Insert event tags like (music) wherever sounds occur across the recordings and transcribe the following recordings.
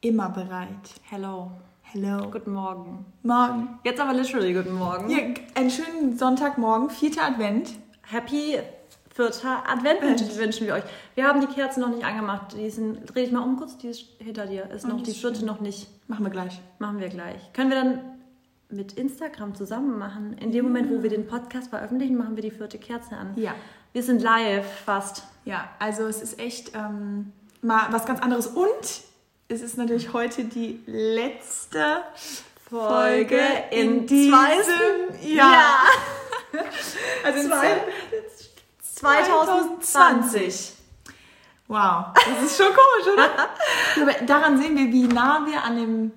immer bereit. Hello. Hello. Guten Morgen. Morgen. Jetzt aber literally guten Morgen. Ja, einen schönen Sonntagmorgen, vierter Advent. Happy vierter Advent wünschen, wünschen wir euch. Wir haben die Kerzen noch nicht angemacht. Die sind, dreh dich mal um kurz, die ist hinter dir. Ist Oh, noch die vierte noch nicht. Machen wir gleich. Machen wir gleich. Können wir dann mit Instagram zusammen machen? In dem Moment, wo wir den Podcast veröffentlichen, machen wir die vierte Kerze an. Ja. Wir sind live fast. Ja, also es ist echt ähm, mal was ganz anderes. Und es ist natürlich heute die letzte Folge in, diesem Jahr. (laughs) Also in Zwei- 2020. Wow, das ist schon komisch, oder? (laughs) Daran sehen wir, wie nah wir an dem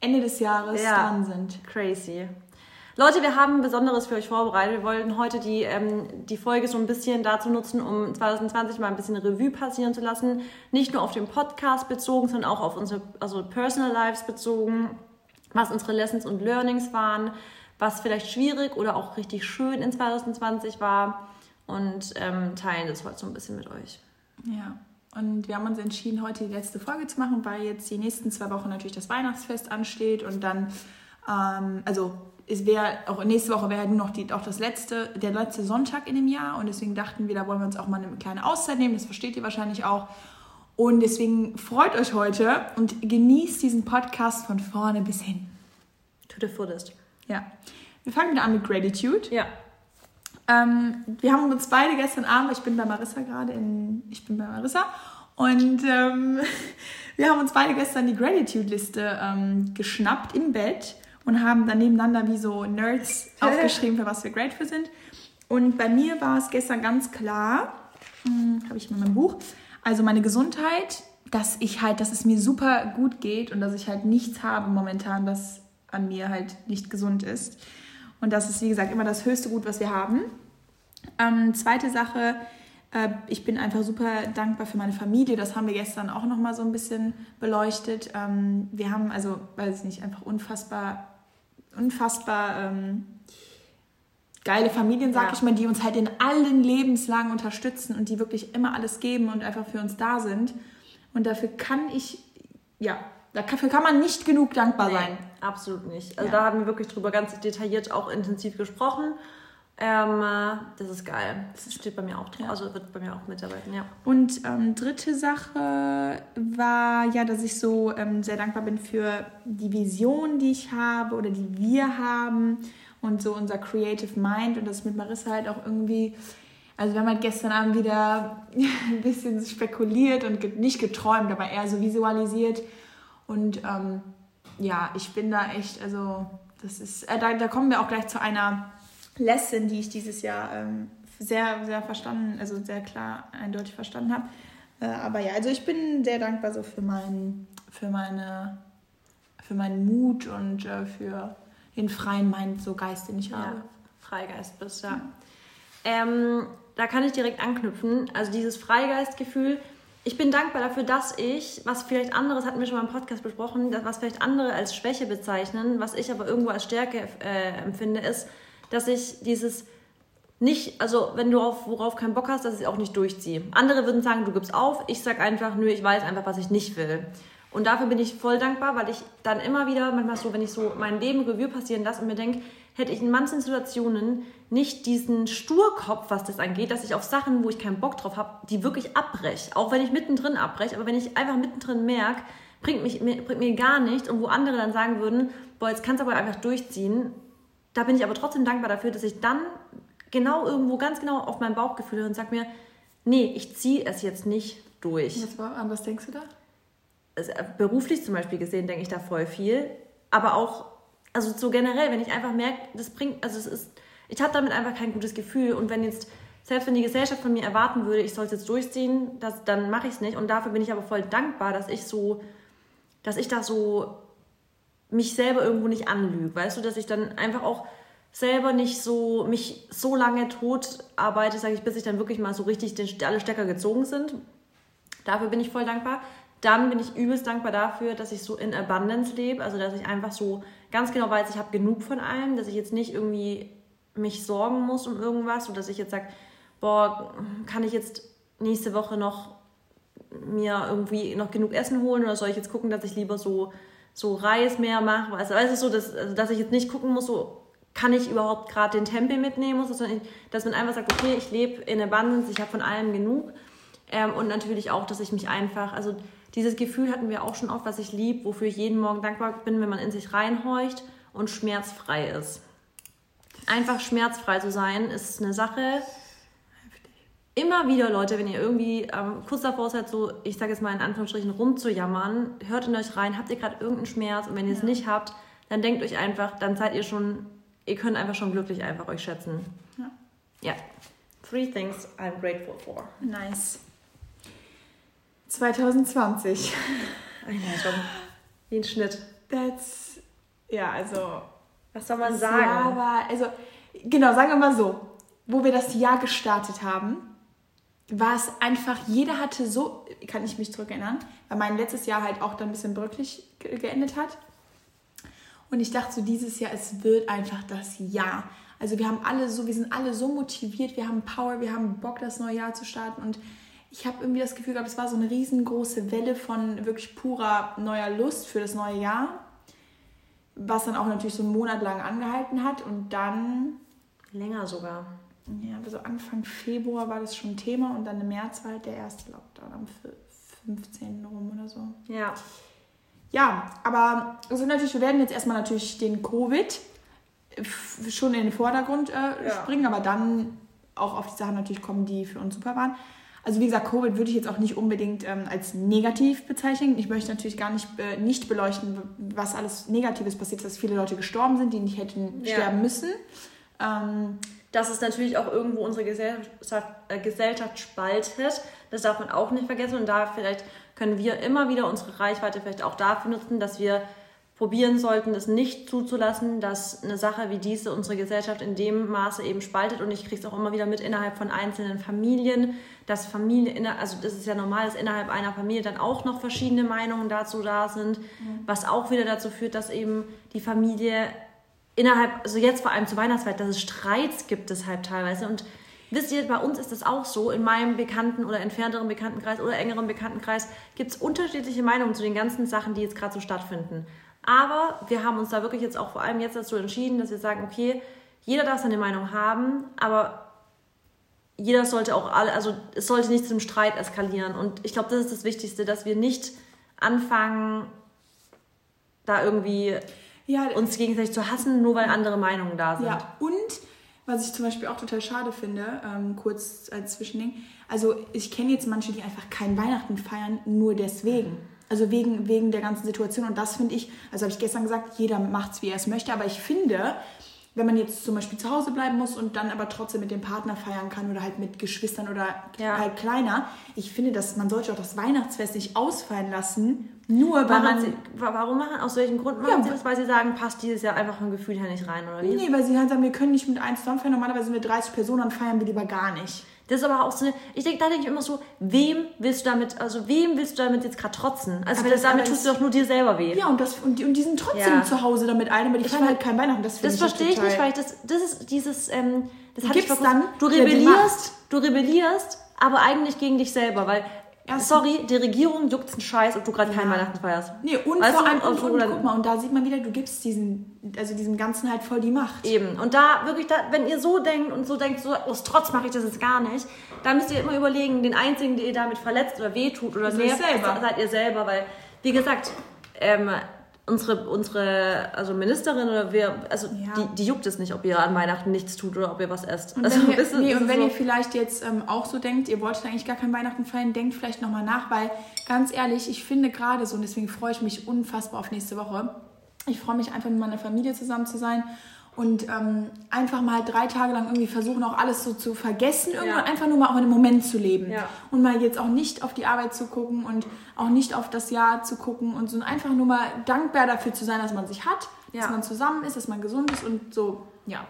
Ende des Jahres Ja. dran sind. Crazy. Leute, wir haben Besonderes für euch vorbereitet. Wir wollten heute die, ähm, die Folge so ein bisschen dazu nutzen, um 2020 mal ein bisschen Revue passieren zu lassen. Nicht nur auf den Podcast bezogen, sondern auch auf unsere also Personal Lives bezogen, was unsere Lessons und Learnings waren, was vielleicht schwierig oder auch richtig schön in 2020 war und ähm, teilen das heute so ein bisschen mit euch. Ja. Und wir haben uns entschieden, heute die letzte Folge zu machen, weil jetzt die nächsten zwei Wochen natürlich das Weihnachtsfest ansteht und dann, ähm, also es wäre auch nächste Woche wäre nur noch die, auch das letzte, der letzte Sonntag in dem Jahr und deswegen dachten wir, da wollen wir uns auch mal eine kleine Auszeit nehmen. Das versteht ihr wahrscheinlich auch. Und deswegen freut euch heute und genießt diesen Podcast von vorne bis hin. To the fullest. Ja. Wir fangen wieder an mit Gratitude. Ja. Ähm, wir haben uns beide gestern Abend, ich bin bei Marissa gerade in, ich bin bei Marissa und ähm, (laughs) wir haben uns beide gestern die Gratitude-Liste ähm, geschnappt im Bett und haben dann nebeneinander wie so Nerds (laughs) aufgeschrieben, für was wir grateful sind. Und bei mir war es gestern ganz klar, habe ich in meinem Buch, also meine Gesundheit, dass ich halt, dass es mir super gut geht und dass ich halt nichts habe momentan, was an mir halt nicht gesund ist. Und das ist, wie gesagt, immer das höchste Gut, was wir haben. Ähm, zweite Sache, äh, ich bin einfach super dankbar für meine Familie. Das haben wir gestern auch nochmal so ein bisschen beleuchtet. Ähm, wir haben also, weiß ich nicht, einfach unfassbar, unfassbar ähm, geile Familien, sag Ja. ich mal, die uns halt in allen Lebenslagen unterstützen und die wirklich immer alles geben und einfach für uns da sind. Und dafür kann ich, ja, dafür kann man nicht genug dankbar Nee, sein. absolut nicht. Also Ja. da haben wir wirklich drüber ganz detailliert auch intensiv gesprochen. Ähm, äh, das ist geil. Das steht bei mir auch drauf. Also wird bei mir auch mitarbeiten, ja. Und ähm, dritte Sache war ja, dass ich so ähm, sehr dankbar bin für die Vision, die ich habe oder die wir haben und so unser Creative Mind und das mit Marissa halt auch irgendwie. Also wir haben halt gestern Abend wieder (laughs) ein bisschen spekuliert und nicht geträumt, aber eher so visualisiert. Und ähm, ja, ich bin da echt, also das ist, äh, da, da kommen wir auch gleich zu einer Lesson, die ich dieses Jahr ähm, sehr, sehr verstanden, also sehr klar, eindeutig verstanden habe. Äh, aber ja, also ich bin sehr dankbar so für meinen, für meine, für meinen Mut und äh, für den freien Mind, so Geist, den ich habe. ja. Freigeist bist, ja. Ähm, da kann ich direkt anknüpfen. Also dieses Freigeistgefühl. Ich bin dankbar dafür, dass ich, was vielleicht anderes, hatten wir schon mal im Podcast besprochen, was vielleicht andere als Schwäche bezeichnen, was ich aber irgendwo als Stärke äh, empfinde, ist, dass ich dieses nicht, also wenn du auf worauf keinen Bock hast, dass ich es auch nicht durchziehe. Andere würden sagen, du gibst auf. Ich sag einfach, nö, ich weiß einfach, was ich nicht will. Und dafür bin ich voll dankbar, weil ich dann immer wieder, manchmal so, wenn ich so mein Leben Revue passieren lasse und mir denke, hätte ich in manchen Situationen nicht diesen Sturkopf, was das angeht, dass ich auf Sachen, wo ich keinen Bock drauf habe, die wirklich abbreche. Auch wenn ich mittendrin abbreche, aber wenn ich einfach mittendrin merke, bringt, mich, bringt mir gar nichts und wo andere dann sagen würden, boah, jetzt kannst du aber einfach durchziehen, da bin ich aber trotzdem dankbar dafür, dass ich dann genau irgendwo ganz genau auf mein Bauchgefühl höre und sage mir, nee, ich ziehe es jetzt nicht durch. Was, war, an was denkst du da? Also, äh, beruflich zum Beispiel gesehen denke ich da voll viel, aber auch, also so generell, wenn ich einfach merke, das bringt, also es ist, ich habe damit einfach kein gutes Gefühl und wenn jetzt, selbst wenn die Gesellschaft von mir erwarten würde, ich soll es jetzt durchziehen, das, dann mache ich es nicht und dafür bin ich aber voll dankbar, dass ich so, dass ich da so mich selber irgendwo nicht anlüge, weißt du, dass ich dann einfach auch selber nicht so mich so lange tot arbeite, sage ich, bis ich dann wirklich mal so richtig den, alle Stecker gezogen sind. Dafür bin ich voll dankbar. Dann bin ich übelst dankbar dafür, dass ich so in Abundance lebe, also dass ich einfach so ganz genau weiß, ich habe genug von allem, dass ich jetzt nicht irgendwie mich sorgen muss um irgendwas oder dass ich jetzt sage, boah, kann ich jetzt nächste Woche noch mir irgendwie noch genug Essen holen oder soll ich jetzt gucken, dass ich lieber so, so Reis mehr mache? Also, weißt du, so, dass, also, dass ich jetzt nicht gucken muss, so kann ich überhaupt gerade den Tempel mitnehmen muss, dass, dass man einfach sagt, okay, ich lebe in Abundance, ich habe von allem genug. Ähm, und natürlich auch, dass ich mich einfach, also dieses Gefühl hatten wir auch schon oft, was ich liebe, wofür ich jeden Morgen dankbar bin, wenn man in sich reinhorcht und schmerzfrei ist. Einfach schmerzfrei zu sein, ist eine Sache. Immer wieder, Leute, wenn ihr irgendwie ähm, kurz davor seid, so, ich sage jetzt mal in Anführungsstrichen, rumzujammern, hört in euch rein, habt ihr gerade irgendeinen Schmerz und wenn ihr es ja. nicht habt, dann denkt euch einfach, dann seid ihr schon, ihr könnt einfach schon glücklich einfach euch schätzen. Ja. Ja. Three things I'm grateful for. Nice. 2020. Einleitung. Wie ein Schnitt. That's, ja, also. Was soll man sagen? Jahr war, also, genau, sagen wir mal so. Wo wir das Jahr gestartet haben, war es einfach, jeder hatte so, kann ich mich zurückerinnern, weil mein letztes Jahr halt auch dann ein bisschen bröcklich geendet hat. Und ich dachte so, dieses Jahr, es wird einfach das Jahr. Also wir haben alle so, wir sind alle so motiviert, wir haben Power, wir haben Bock, das neue Jahr zu starten und ich habe irgendwie das Gefühl gehabt, es war so eine riesengroße Welle von wirklich purer neuer Lust für das neue Jahr, was dann auch natürlich so einen Monat lang angehalten hat und dann... Länger sogar. Ja, also Anfang Februar war das schon Thema und dann im März war halt der erste Lockdown am 15. rum oder so. Ja. Ja, aber also natürlich, wir werden jetzt erstmal natürlich den Covid schon in den Vordergrund äh, ja. springen, aber dann auch auf die Sachen natürlich kommen, die für uns super waren. Also wie gesagt, Covid würde ich jetzt auch nicht unbedingt ähm, als negativ bezeichnen. Ich möchte natürlich gar nicht, äh, nicht beleuchten, was alles Negatives passiert, dass viele Leute gestorben sind, die nicht hätten ja. sterben müssen. Ähm, dass es natürlich auch irgendwo unsere Gesellschaft, äh, Gesellschaft spaltet. Das darf man auch nicht vergessen. Und da vielleicht können wir immer wieder unsere Reichweite vielleicht auch dafür nutzen, dass wir probieren sollten, es nicht zuzulassen, dass eine Sache wie diese unsere Gesellschaft in dem Maße eben spaltet. Und ich kriege es auch immer wieder mit innerhalb von einzelnen Familien, dass Familie, also das ist ja normal, dass innerhalb einer Familie dann auch noch verschiedene Meinungen dazu da sind, mhm. was auch wieder dazu führt, dass eben die Familie innerhalb, also jetzt vor allem zur Weihnachtszeit, dass es Streits gibt deshalb teilweise. Und wisst ihr, bei uns ist das auch so, in meinem bekannten oder entfernteren Bekanntenkreis oder engeren Bekanntenkreis gibt es unterschiedliche Meinungen zu den ganzen Sachen, die jetzt gerade so stattfinden. Aber wir haben uns da wirklich jetzt auch vor allem jetzt dazu entschieden, dass wir sagen, okay, jeder darf seine Meinung haben, aber jeder sollte auch alle, also es sollte nicht zum Streit eskalieren. Und ich glaube, das ist das Wichtigste, dass wir nicht anfangen, da irgendwie ja, uns gegenseitig zu hassen, nur weil andere Meinungen da sind. Ja, und was ich zum Beispiel auch total schade finde, ähm, kurz als Zwischending, also ich kenne jetzt manche, die einfach kein Weihnachten feiern, nur deswegen. Also wegen, wegen der ganzen Situation. Und das finde ich, also habe ich gestern gesagt, jeder macht es, wie er es möchte. Aber ich finde, wenn man jetzt zum Beispiel zu Hause bleiben muss und dann aber trotzdem mit dem Partner feiern kann oder halt mit Geschwistern oder ja. halt kleiner, ich finde, dass man sollte auch das Weihnachtsfest nicht ausfallen lassen, nur weil man... Sie, warum machen, aus welchem Grund machen ja, sie das? Weil sie sagen, passt dieses Jahr einfach vom Gefühl her nicht rein, oder wie? Nee, weil sie halt sagen, wir können nicht mit eins zusammen feiern, normalerweise sind wir 30 Personen, dann feiern wir lieber gar nicht. Das ist aber auch so eine, ich denke, da denke ich immer so, wem willst du damit, also wem willst du damit jetzt gerade trotzen? Also das, damit tust du doch nur dir selber weh. Ja, und, das, und, die, und die sind trotzdem ja. zu Hause damit ein, aber die feiern halt kein Weihnachten. Das, das verstehe ich nicht, weil ich das, das ist dieses, ähm, das hatte ich dann, du rebellierst, du rebellierst, aber eigentlich gegen dich selber, weil Erst Sorry, die Regierung juckt einen Scheiß, ob du gerade ja. Weihnachten feierst. Nee, und weißt vor allem, und, und, und, guck mal, und da sieht man wieder, du gibst diesen, also diesem Ganzen halt voll die Macht. Eben. Und da wirklich, da, wenn ihr so denkt und so denkt, so aus Trotz mache ich das jetzt gar nicht, da müsst ihr immer überlegen, den einzigen, der ihr damit verletzt oder wehtut oder nervt, seid ihr selber. Weil, wie gesagt, ähm, unsere, unsere also Ministerin oder wer, also ja. die, die juckt es nicht, ob ihr an Weihnachten nichts tut oder ob ihr was esst. Und also, wenn, ihr, nee, und wenn so ihr vielleicht jetzt ähm, auch so denkt, ihr wolltet eigentlich gar kein Weihnachten feiern, denkt vielleicht nochmal nach, weil ganz ehrlich, ich finde gerade so, und deswegen freue ich mich unfassbar auf nächste Woche, ich freue mich einfach mit meiner Familie zusammen zu sein und ähm, einfach mal drei Tage lang irgendwie versuchen, auch alles so zu vergessen, irgendwann ja. einfach nur mal auch in einem Moment zu leben. Ja. Und mal jetzt auch nicht auf die Arbeit zu gucken und auch nicht auf das Jahr zu gucken und so einfach nur mal dankbar dafür zu sein, dass man sich hat, ja. dass man zusammen ist, dass man gesund ist und so, ja.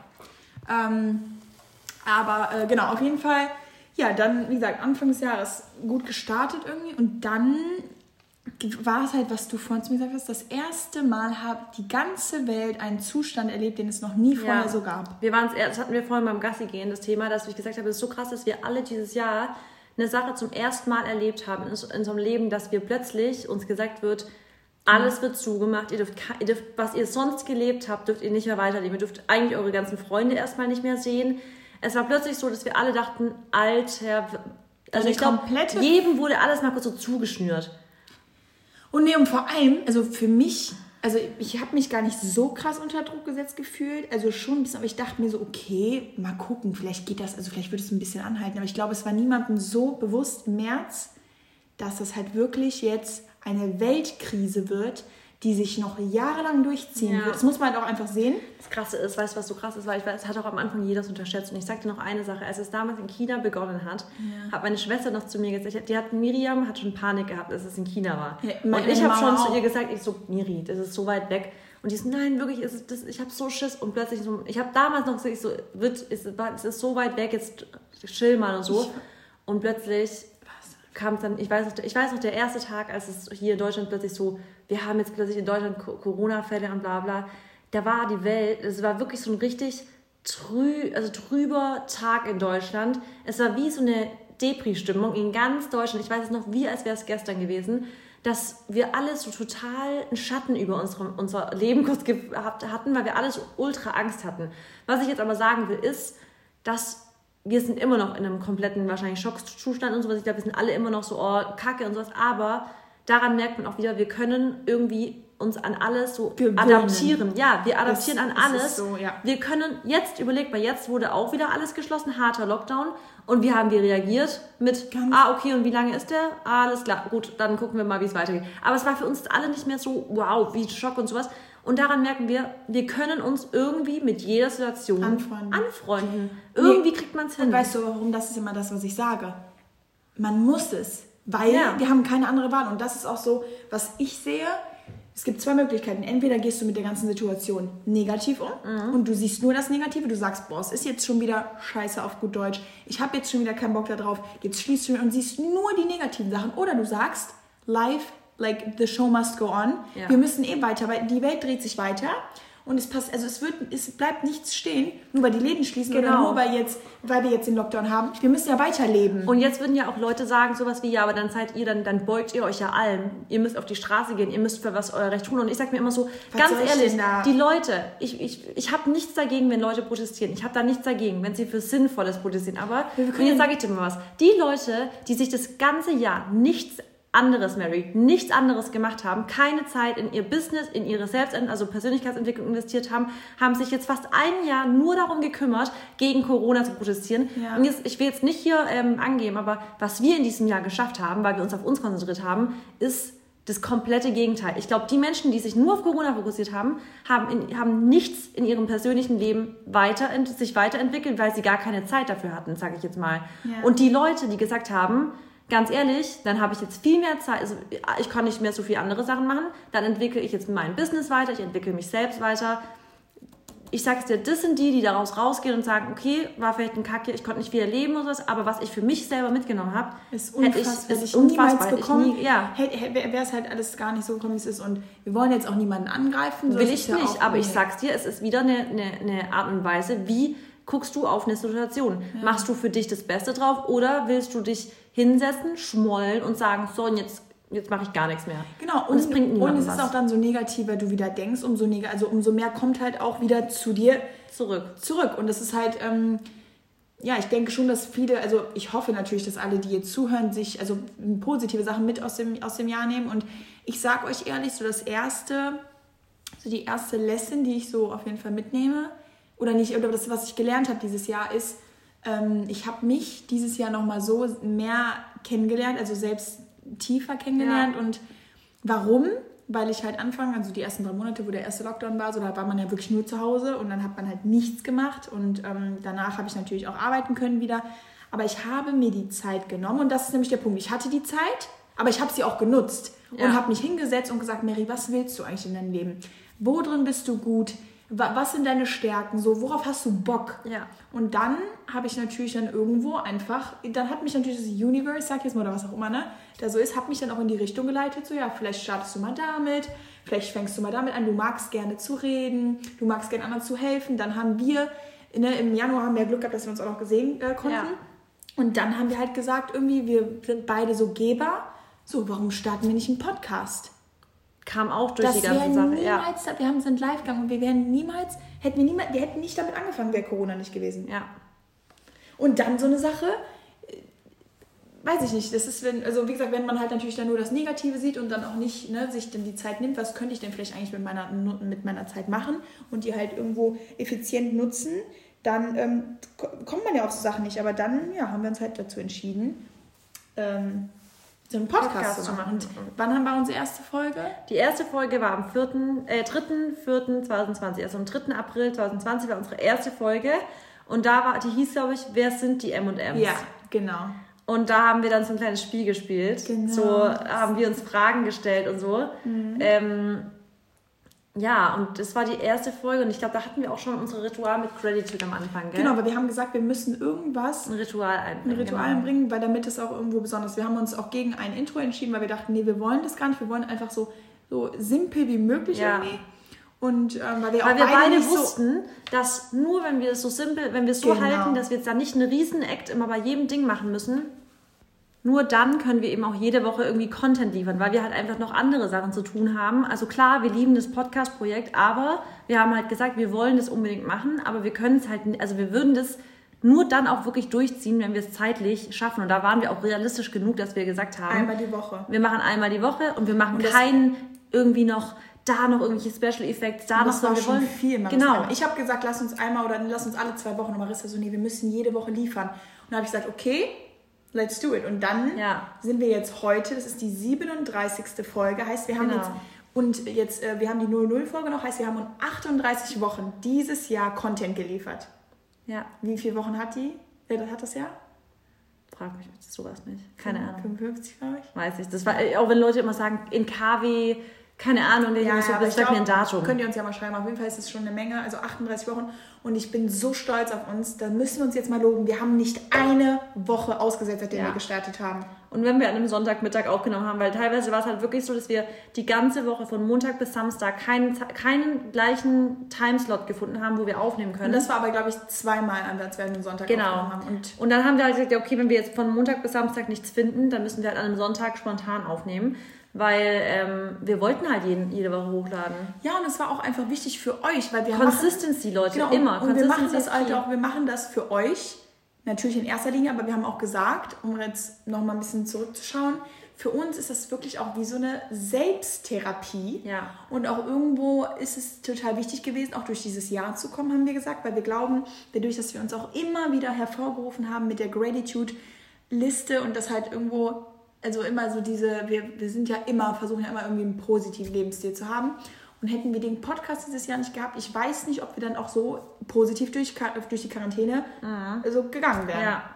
Ähm, aber äh, genau, auf jeden Fall, ja, dann, wie gesagt, Anfang des Jahres gut gestartet irgendwie und dann war es halt, was du vorhin zu mir gesagt hast, das erste Mal hat die ganze Welt einen Zustand erlebt, den es noch nie vorher ja. so gab. Wir waren das hatten wir vorhin beim Gassi gehen, das Thema, dass ich gesagt habe, es ist so krass, dass wir alle dieses Jahr eine Sache zum ersten Mal erlebt haben in, unserem Leben, dass wir plötzlich uns gesagt wird, alles wird zugemacht, ihr dürft, ihr dürft, was ihr sonst gelebt habt, dürft ihr nicht mehr weiterleben. Ihr dürft eigentlich eure ganzen Freunde erstmal nicht mehr sehen. Es war plötzlich so, dass wir alle dachten, Alter, also ich glaube, jedem wurde alles mal kurz so zugeschnürt. Und nee, und vor allem, also für mich, also ich habe mich gar nicht so krass unter Druck gesetzt gefühlt, also schon ein bisschen, aber ich dachte mir so, okay, mal gucken, vielleicht geht das, also vielleicht wird es ein bisschen anhalten, aber ich glaube, es war niemandem so bewusst im März, dass das halt wirklich jetzt eine Weltkrise wird, die sich noch jahrelang durchziehen ja. wird. Das muss man halt auch einfach sehen. Das Krasse ist, weißt du, was so krass ist, weil ich weiß, es hat auch am Anfang jeder unterschätzt. Und ich sagte noch eine Sache, als es damals in China begonnen hat, ja. hat meine Schwester noch zu mir gesagt, die hat Miriam hat schon Panik gehabt, als es in China war. Ja, und ich habe schon auch. zu ihr gesagt, ich so, Miri, das ist so weit weg. Und die so, nein, wirklich, ist das, ich habe so Schiss. Und plötzlich so, ich habe damals noch gesagt, ich so, wird, ist, es ist so weit weg, jetzt chill mal und so. Ich, und plötzlich kam dann, ich weiß, noch, ich weiß noch, der erste Tag, als es hier in Deutschland plötzlich so, wir haben jetzt plötzlich in Deutschland Corona-Fälle und bla bla, da war die Welt, es war wirklich so ein richtig trü, also trüber Tag in Deutschland. Es war wie so eine Depri-Stimmung in ganz Deutschland. Ich weiß es noch, wie als wäre es gestern gewesen, dass wir alle so total einen Schatten über unsere, unser Leben kurz gehabt hatten, weil wir alle so ultra Angst hatten. Was ich jetzt aber sagen will, ist, dass wir sind immer noch in einem kompletten wahrscheinlich Schockzustand und sowas. Ich glaube, wir sind alle immer noch so, oh, Kacke und sowas. Aber daran merkt man auch wieder, wir können irgendwie uns an alles so Gewöhnen. adaptieren. Ja, wir adaptieren das, an alles. So, ja. Wir können jetzt, überlegt mal, jetzt wurde auch wieder alles geschlossen, harter Lockdown. Und wie haben wir reagiert? Mit, Ganz ah, okay, und wie lange ist der? Alles klar, gut, dann gucken wir mal, wie es weitergeht. Aber es war für uns alle nicht mehr so, wow, wie Schock und sowas. Und daran merken wir, wir können uns irgendwie mit jeder Situation anfreunden. anfreunden. Irgendwie nee. kriegt man es hin. Und weißt du, warum? Das ist immer das, was ich sage. Man muss es, weil ja. wir haben keine andere Wahl. Und das ist auch so, was ich sehe. Es gibt zwei Möglichkeiten. Entweder gehst du mit der ganzen Situation negativ um mhm. und du siehst nur das Negative. Du sagst, boah, es ist jetzt schon wieder scheiße auf gut Deutsch. Ich habe jetzt schon wieder keinen Bock darauf. Jetzt schließt du und siehst nur die negativen Sachen. Oder du sagst, life like the show must go on. Ja. Wir müssen eh weiter, weil die Welt dreht sich weiter und es passt, also es wird, es bleibt nichts stehen, nur weil die Läden schließen genau. oder nur weil jetzt, weil wir jetzt den Lockdown haben. Wir müssen ja weiterleben. Und jetzt würden ja auch Leute sagen, sowas wie, ja, aber dann seid ihr, dann, dann beugt ihr euch ja allen. Ihr müsst auf die Straße gehen, ihr müsst für was euer Recht tun. Und ich sag mir immer so, was ganz ehrlich, die Leute, ich, ich, ich habe nichts dagegen, wenn Leute protestieren. Ich habe da nichts dagegen, wenn sie für Sinnvolles protestieren. Aber, und jetzt sage ich dir mal was, die Leute, die sich das ganze Jahr nichts anderes, Mary, nichts anderes gemacht haben, keine Zeit in ihr Business, in ihre Selbst-, also Persönlichkeitsentwicklung investiert haben, haben sich jetzt fast ein Jahr nur darum gekümmert, gegen Corona zu protestieren. Ja. Und jetzt, ich will jetzt nicht hier ähm, angeben, aber was wir in diesem Jahr geschafft haben, weil wir uns auf uns konzentriert haben, ist das komplette Gegenteil. Ich glaube, die Menschen, die sich nur auf Corona fokussiert haben, haben, in, haben nichts in ihrem persönlichen Leben weiter, sich weiterentwickelt, weil sie gar keine Zeit dafür hatten, sage ich jetzt mal. Ja. Und die Leute, die gesagt haben, ganz ehrlich, dann habe ich jetzt viel mehr Zeit, also ich kann nicht mehr so viele andere Sachen machen, dann entwickle ich jetzt mein Business weiter, ich entwickle mich selbst weiter. Ich sag's dir, das sind die, die daraus rausgehen und sagen, okay, war vielleicht ein Kacke, ich konnte nicht viel erleben oder was, aber was ich für mich selber mitgenommen habe, ist unfassbar. Hätte ich, ist unfassbar. bekommen, nie, ja. wäre es halt alles gar nicht so gekommen, wie es ist. Und wir wollen jetzt auch niemanden angreifen. So Will ich nicht, aber ich sag's dir, es ist wieder eine, eine, eine Art und Weise, wie guckst du auf eine Situation? Ja. Machst du für dich das Beste drauf oder willst du dich hinsetzen, schmollen und sagen, so, und jetzt jetzt mache ich gar nichts mehr. Genau, und, und es bringt Und es ist auch dann so negativ, weil du wieder denkst, umso neg also umso mehr kommt halt auch wieder zu dir zurück. Zurück. Und das ist halt, ähm, ja, ich denke schon, dass viele, also ich hoffe natürlich, dass alle, die jetzt zuhören, sich also positive Sachen mit aus dem, aus dem Jahr nehmen. Und ich sage euch ehrlich, so das erste, so die erste Lesson, die ich so auf jeden Fall mitnehme, oder nicht, oder das, was ich gelernt habe dieses Jahr, ist, ähm, ich habe mich dieses Jahr nochmal so mehr kennengelernt, also selbst tiefer kennengelernt. Ja. Und warum? Weil ich halt anfangen, also die ersten drei Monate, wo der erste Lockdown war, so da war man ja wirklich nur zu Hause und dann hat man halt nichts gemacht. Und ähm, danach habe ich natürlich auch arbeiten können wieder. Aber ich habe mir die Zeit genommen und das ist nämlich der Punkt. Ich hatte die Zeit, aber ich habe sie auch genutzt ja. und habe mich hingesetzt und gesagt, Mary, was willst du eigentlich in deinem Leben? Wo drin bist du gut? Was sind deine Stärken, so worauf hast du Bock? Ja. Und dann habe ich natürlich dann irgendwo einfach, dann hat mich natürlich das Universe, sag ich jetzt mal oder was auch immer, ne, da so ist, hat mich dann auch in die Richtung geleitet, so ja, vielleicht startest du mal damit, vielleicht fängst du mal damit an, du magst gerne zu reden, du magst gerne anderen zu helfen. Dann haben wir, ne, im Januar haben wir Glück gehabt, dass wir uns auch noch gesehen äh, konnten. Ja. Und dann haben wir halt gesagt, irgendwie, wir sind beide so Geber. So, warum starten wir nicht einen Podcast? Kam auch durch Das die ganze Sache. niemals, Ja. wir haben sind live gegangen und wir wären niemals, hätten wir niemals, wir hätten nicht damit angefangen, wäre Corona nicht gewesen. ja. Und dann so eine Sache, äh, weiß ich nicht, das ist, wenn, also wie gesagt, wenn man halt natürlich dann nur das Negative sieht und dann auch nicht ne, sich dann die Zeit nimmt, was könnte ich denn vielleicht eigentlich mit meiner, mit meiner Zeit machen und die halt irgendwo effizient nutzen, dann ähm, ko- kommt man ja auf so Sachen nicht. Aber dann ja, haben wir uns halt dazu entschieden, ähm, so einen Podcast, Podcast zu machen. Und wann haben wir unsere erste Folge? Die erste Folge war am 4., äh, 3.4.2020, also am 3. April 2020 war unsere erste Folge. Und da war, die hieß, glaube ich, Wer sind die M&M's? Ja, genau. Und da haben wir dann so ein kleines Spiel gespielt. Genau. Mhm. So haben wir uns Fragen gestellt und so. Ähm, ja, und das war die erste Folge. Und ich glaube, da hatten wir auch schon unser Ritual mit Gratitude am Anfang, gell? Genau, weil wir haben gesagt, wir müssen irgendwas Ein Ritual ein einbringen. Ritual genau. bringen, weil damit es auch irgendwo besonders. Wir haben uns auch gegen ein Intro entschieden, weil wir dachten, nee, wir wollen das gar nicht. Wir wollen einfach so, so simpel wie möglich Ja. irgendwie. Und ähm, weil wir Weil auch wir beide so, wussten, dass nur wenn wir es so simpel, wenn wir es so Genau. halten, dass wir jetzt da nicht einen riesen Act immer bei jedem Ding machen müssen, nur dann können wir eben auch jede Woche irgendwie Content liefern, weil wir halt einfach noch andere Sachen zu tun haben. Also klar, wir lieben das Podcast-Projekt, aber wir haben halt gesagt, wir wollen das unbedingt machen, aber wir können es halt, also wir würden das nur dann auch wirklich durchziehen, wenn wir es zeitlich schaffen. Und da waren wir auch realistisch genug, dass wir gesagt haben, einmal die Woche. wir machen einmal die Woche und wir machen Und keinen irgendwie noch da noch irgendwelche Special Effects, da noch Das so. war Wir schon wollen viel. Genau. Ich habe gesagt, lass uns einmal oder lass uns alle zwei Wochen. Und Marissa so, nee, wir müssen jede Woche liefern. Und dann habe ich gesagt, okay, let's do it. Und dann Ja. sind wir jetzt heute, das ist die 37. Folge, heißt wir haben Genau. jetzt und jetzt äh, wir haben die 00 Folge noch, heißt wir haben in 38 Wochen dieses Jahr Content geliefert. Ja, Wie viele Wochen hat die? Wer das hat das Jahr? frag mich sowas nicht. Keine Ahnung. 55, glaube ich. Weiß ich. Das war auch wenn Leute immer sagen, in KW, keine Ahnung, ja, so, aber das ich sagt mir ein Datum. Könnt ihr uns ja mal schreiben. Auf jeden Fall ist es schon eine Menge, also 38 Wochen. Und ich bin so stolz auf uns. Da müssen wir uns jetzt mal loben. Wir haben nicht eine Woche ausgesetzt, seitdem Ja. wir gestartet haben. Und wenn wir an einem Sonntagmittag aufgenommen haben, weil teilweise war es halt wirklich so, dass wir die ganze Woche von Montag bis Samstag keinen, keinen gleichen Timeslot gefunden haben, wo wir aufnehmen können. Und das war aber, glaube ich, zweimal, als wir einen Sonntag Genau. aufgenommen haben. Und Und dann haben wir halt gesagt, okay, wenn wir jetzt von Montag bis Samstag nichts finden, dann müssen wir halt an einem Sonntag spontan aufnehmen, weil ähm, wir wollten halt jeden, jede Woche hochladen. ja, und es war auch einfach wichtig für euch, weil wir Consistency, Leute, Genau, immer. Und, und wir machen das halt auch, wir machen das für euch, natürlich in erster Linie, aber wir haben auch gesagt, um jetzt nochmal ein bisschen zurückzuschauen, für uns ist das wirklich auch wie so eine Selbsttherapie. Ja. Und auch irgendwo ist es total wichtig gewesen, auch durch dieses Jahr zu kommen, haben wir gesagt, weil wir glauben, dadurch, dass wir uns auch immer wieder hervorgerufen haben mit der Gratitude-Liste und das halt irgendwo, also immer so diese, wir, wir sind ja immer, versuchen ja immer irgendwie einen positiven Lebensstil zu haben. Und hätten wir den Podcast dieses Jahr nicht gehabt, ich weiß nicht, ob wir dann auch so positiv durch, durch die Quarantäne so gegangen wären. Ja,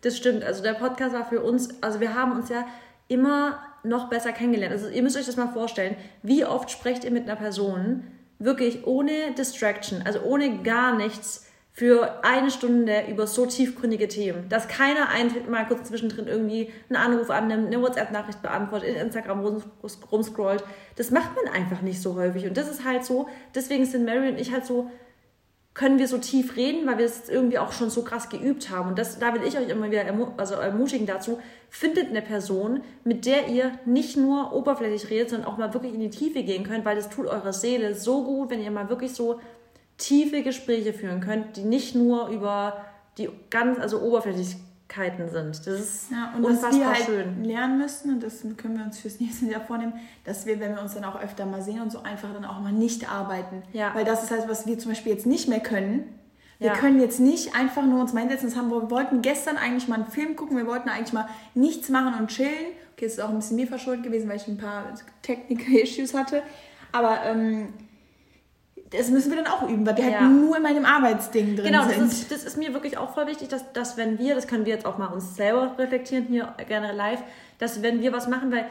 das stimmt. Also der Podcast war für uns, also wir haben uns ja immer noch besser kennengelernt. Also ihr müsst euch das mal vorstellen, wie oft sprecht ihr mit einer Person wirklich ohne Distraction, also ohne gar nichts für eine Stunde über so tiefgründige Themen, dass keiner ein, mal kurz zwischendrin irgendwie einen Anruf annimmt, eine WhatsApp-Nachricht beantwortet, in Instagram rum- rumscrollt. Das macht man einfach nicht so häufig. Und das ist halt so, deswegen sind Mary und ich halt so können wir so tief reden, weil wir es irgendwie auch schon so krass geübt haben. Und das, da will ich euch immer wieder ermu also ermutigen dazu, findet eine Person, mit der ihr nicht nur oberflächlich redet, sondern auch mal wirklich in die Tiefe gehen könnt, weil das tut eurer Seele so gut, wenn ihr mal wirklich so tiefe Gespräche führen könnt, die nicht nur über die ganz, also Oberflächlichkeiten sind. Das ist Ja, und was unfassbar wir halt schön. lernen müssen, und das können wir uns fürs nächste Jahr vornehmen, dass wir, wenn wir uns dann auch öfter mal sehen und so einfach dann auch mal nicht arbeiten. Ja. Weil das ist halt, was wir zum Beispiel jetzt nicht mehr können. Wir Ja. können jetzt nicht einfach nur uns mal hinsetzen. Das haben wir, wollten gestern eigentlich mal einen Film gucken, wir wollten eigentlich mal nichts machen und chillen. Okay, das ist auch ein bisschen mir verschuldet gewesen, weil ich ein paar Technical Issues hatte. Aber ähm, das müssen wir dann auch üben, weil wir Ja. halt nur in meinem Arbeitsding drin Genau, das sind. ist, das ist mir wirklich auch voll wichtig, dass, dass wenn wir, das können wir jetzt auch mal uns selber reflektieren, hier gerne live, dass wenn wir was machen, weil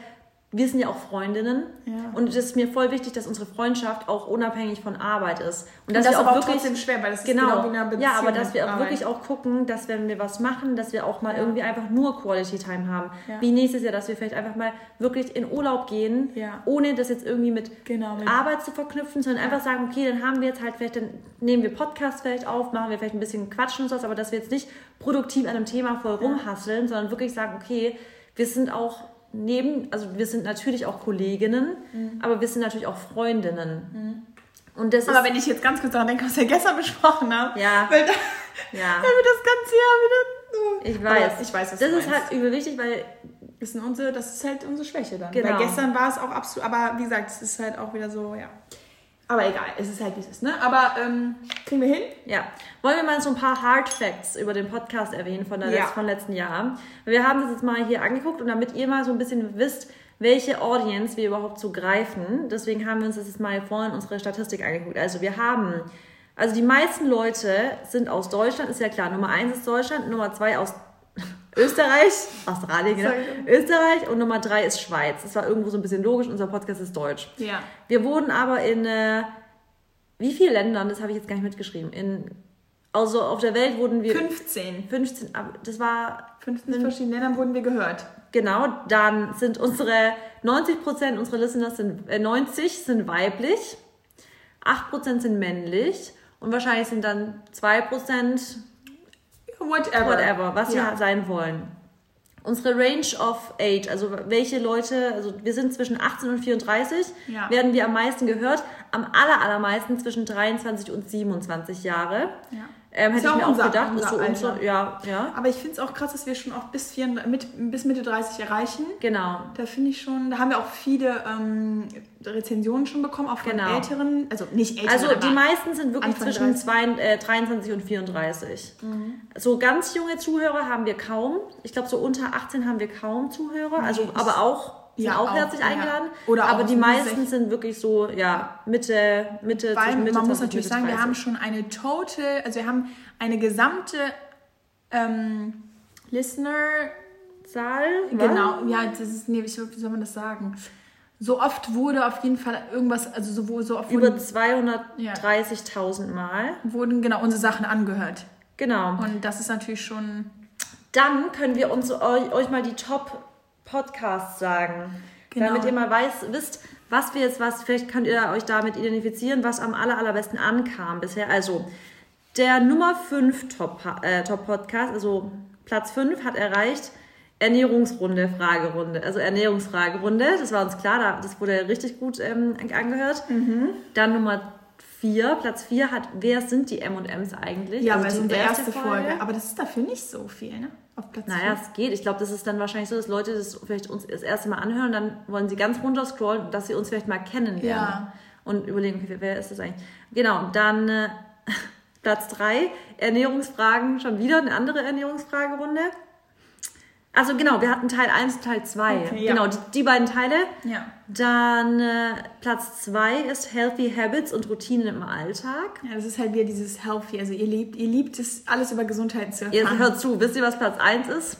wir sind ja auch Freundinnen Ja. und es ist mir voll wichtig, dass unsere Freundschaft auch unabhängig von Arbeit ist. Und Und dass das wir ist auch wirklich trotzdem schwer, weil das ist genau, genau ja, aber dass wir auch Arbeit. wirklich auch gucken, dass wenn wir was machen, dass wir auch mal irgendwie einfach nur Quality Time haben. Ja. Wie nächstes Jahr, dass wir vielleicht einfach mal wirklich in Urlaub gehen, Ja. ohne das jetzt irgendwie mit Genau, mit- Arbeit zu verknüpfen, sondern einfach sagen, okay, dann haben wir jetzt halt vielleicht, dann nehmen wir Podcast vielleicht auf, machen wir vielleicht ein bisschen Quatschen und sowas, aber dass wir jetzt nicht produktiv an einem Thema voll rumhasseln, sondern wirklich sagen, okay, wir sind auch neben, also wir sind natürlich auch Kolleginnen, aber wir sind natürlich auch Freundinnen. Und das Aber ist, wenn ich jetzt ganz kurz daran denke, was wir gestern besprochen haben, Ja. weil da, ja, (laughs) dann wird das ganze Jahr wieder. ich weiß. Aber ich weiß, was das ist halt übel wichtig, weil Das, sind unsere, das ist halt unsere Schwäche dann. Genau. Weil gestern war es auch absolut, aber wie gesagt, es ist halt auch wieder so, ja. Aber egal, es ist halt wie es ist, ne? Aber ähm, kriegen wir hin? Ja, wollen wir mal so ein paar Hard Facts über den Podcast erwähnen von, der Ja. Letz-, von letzten Jahr. Wir haben das jetzt mal hier angeguckt und damit ihr mal so ein bisschen wisst, welche Audience wir überhaupt so greifen, deswegen haben wir uns das jetzt mal vorhin unsere Statistik angeguckt. Also wir haben, also die meisten Leute sind aus Deutschland, ist ja klar. Nummer eins ist Deutschland, Nummer zwei aus Österreich, Australien, genau. Österreich und Nummer drei ist Schweiz. Das war irgendwo so ein bisschen logisch, unser Podcast ist deutsch. Ja. Wir wurden aber in äh, wie viele Ländern, das habe ich jetzt gar nicht mitgeschrieben, in also auf der Welt wurden wir 15. 15, aber das war 15 verschiedenen Ländern wurden wir gehört. genau, dann sind unsere 90 Prozent unserer Listeners sind äh, 90 sind weiblich, 8 Prozent sind männlich und wahrscheinlich sind dann 2 Prozent Whatever. whatever, was ja. wir sein wollen. Unsere Range of Age, also welche Leute, also wir sind zwischen 18 und 34, Ja. werden wir am meisten gehört, am aller, allermeisten zwischen 23 und 27 Jahre. Ja. Ähm, hätte ich mir auch auch unser- gedacht, ist so unser unser, ja, ja, Aber ich finde es auch krass, dass wir schon auch bis, 34, mit, bis Mitte 30 erreichen. genau. Da finde ich schon, da haben wir auch viele ähm, Rezensionen schon bekommen, auch von Genau. älteren, also nicht älteren, Also die meisten sind wirklich Anfang zwischen 30. zwei, äh, 23 und 34. So ganz junge Zuhörer haben wir kaum. Ich glaube, so unter 18 haben wir kaum Zuhörer. Also, aber auch, sind Ja, auch auch, herzlich ja. eingeladen. Oder aber die meisten 16. sind wirklich so, ja, Mitte, Mitte, Weil zwischen Mitte man muss 20, natürlich Mitte sagen, wir 30. haben schon eine total, also wir haben eine gesamte ähm, Listener, Zahl. genau, ja, das ist, nee, wie soll man das sagen? So oft wurde auf jeden Fall irgendwas, also so, wo- so oft Über wurden, 230.000 Mal. wurden genau unsere Sachen angehört. Genau. Und das ist natürlich schon, Dann können wir uns euch, euch mal die Top-Podcasts sagen. Genau. Damit ihr mal weiß, wisst, was wir jetzt, was, vielleicht könnt ihr euch damit identifizieren, was am aller, allerbesten ankam bisher. Also, der Nummer 5 Top, äh, Top Podcast, also Platz 5 hat erreicht Ernährungsrunde, Fragerunde. Also Ernährungsfragerunde, das war uns klar, da- das wurde richtig gut ähm, angehört. Mhm. Dann Nummer 4, Platz 4 hat, wer sind die M&M's eigentlich? ja, Also weil die so unsere erste Folge. Folge. Aber das ist dafür nicht so viel, ne? Auf Platz Naja, es geht. Ich glaube, das ist dann wahrscheinlich so, dass Leute das vielleicht uns das erste Mal anhören und dann wollen sie ganz runter scrollen, dass sie uns vielleicht mal kennenlernen. Ja. Und überlegen, okay, wer ist das eigentlich? Genau, dann äh, (laughs) Platz 3, Ernährungsfragen, schon wieder eine andere Ernährungsfragerunde. Also genau, wir hatten Teil 1 und Teil 2. Okay, ja. Genau, die, die beiden Teile. Ja. Dann äh, Platz 2 ist Healthy Habits und Routinen im Alltag. Ja, das ist halt wieder dieses Healthy. Also ihr liebt, ihr liebt es, alles über Gesundheit zu Ihr erfahren. hört zu, wisst ihr, was Platz 1 ist?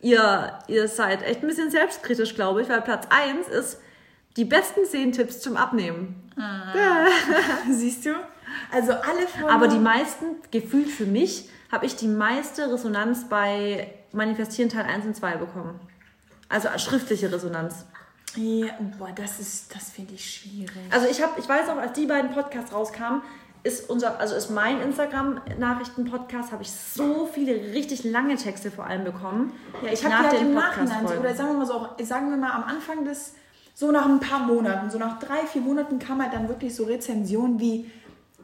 Ihr, ihr seid echt ein bisschen selbstkritisch, glaube ich, weil Platz 1 ist die besten 10 Tipps zum Abnehmen. (laughs) Siehst du? Also alle Folgen. Aber die meisten, gefühlt für mich, habe ich die meiste Resonanz bei Manifestieren Teil 1 und 2 bekommen. Also schriftliche Resonanz. Ja, boah, das ist, das finde ich schwierig. Also ich habe, ich weiß auch, als die beiden Podcasts rauskamen, ist unser, also ist mein Instagram-Nachrichten-Podcast, habe ich so viele richtig lange Texte vor allem bekommen. Ja, ich habe nach ja den im Nachhinein, so, oder sagen wir mal so, sagen wir mal am Anfang des, so nach ein paar Monaten, so nach drei, vier Monaten kam halt dann wirklich so Rezensionen wie,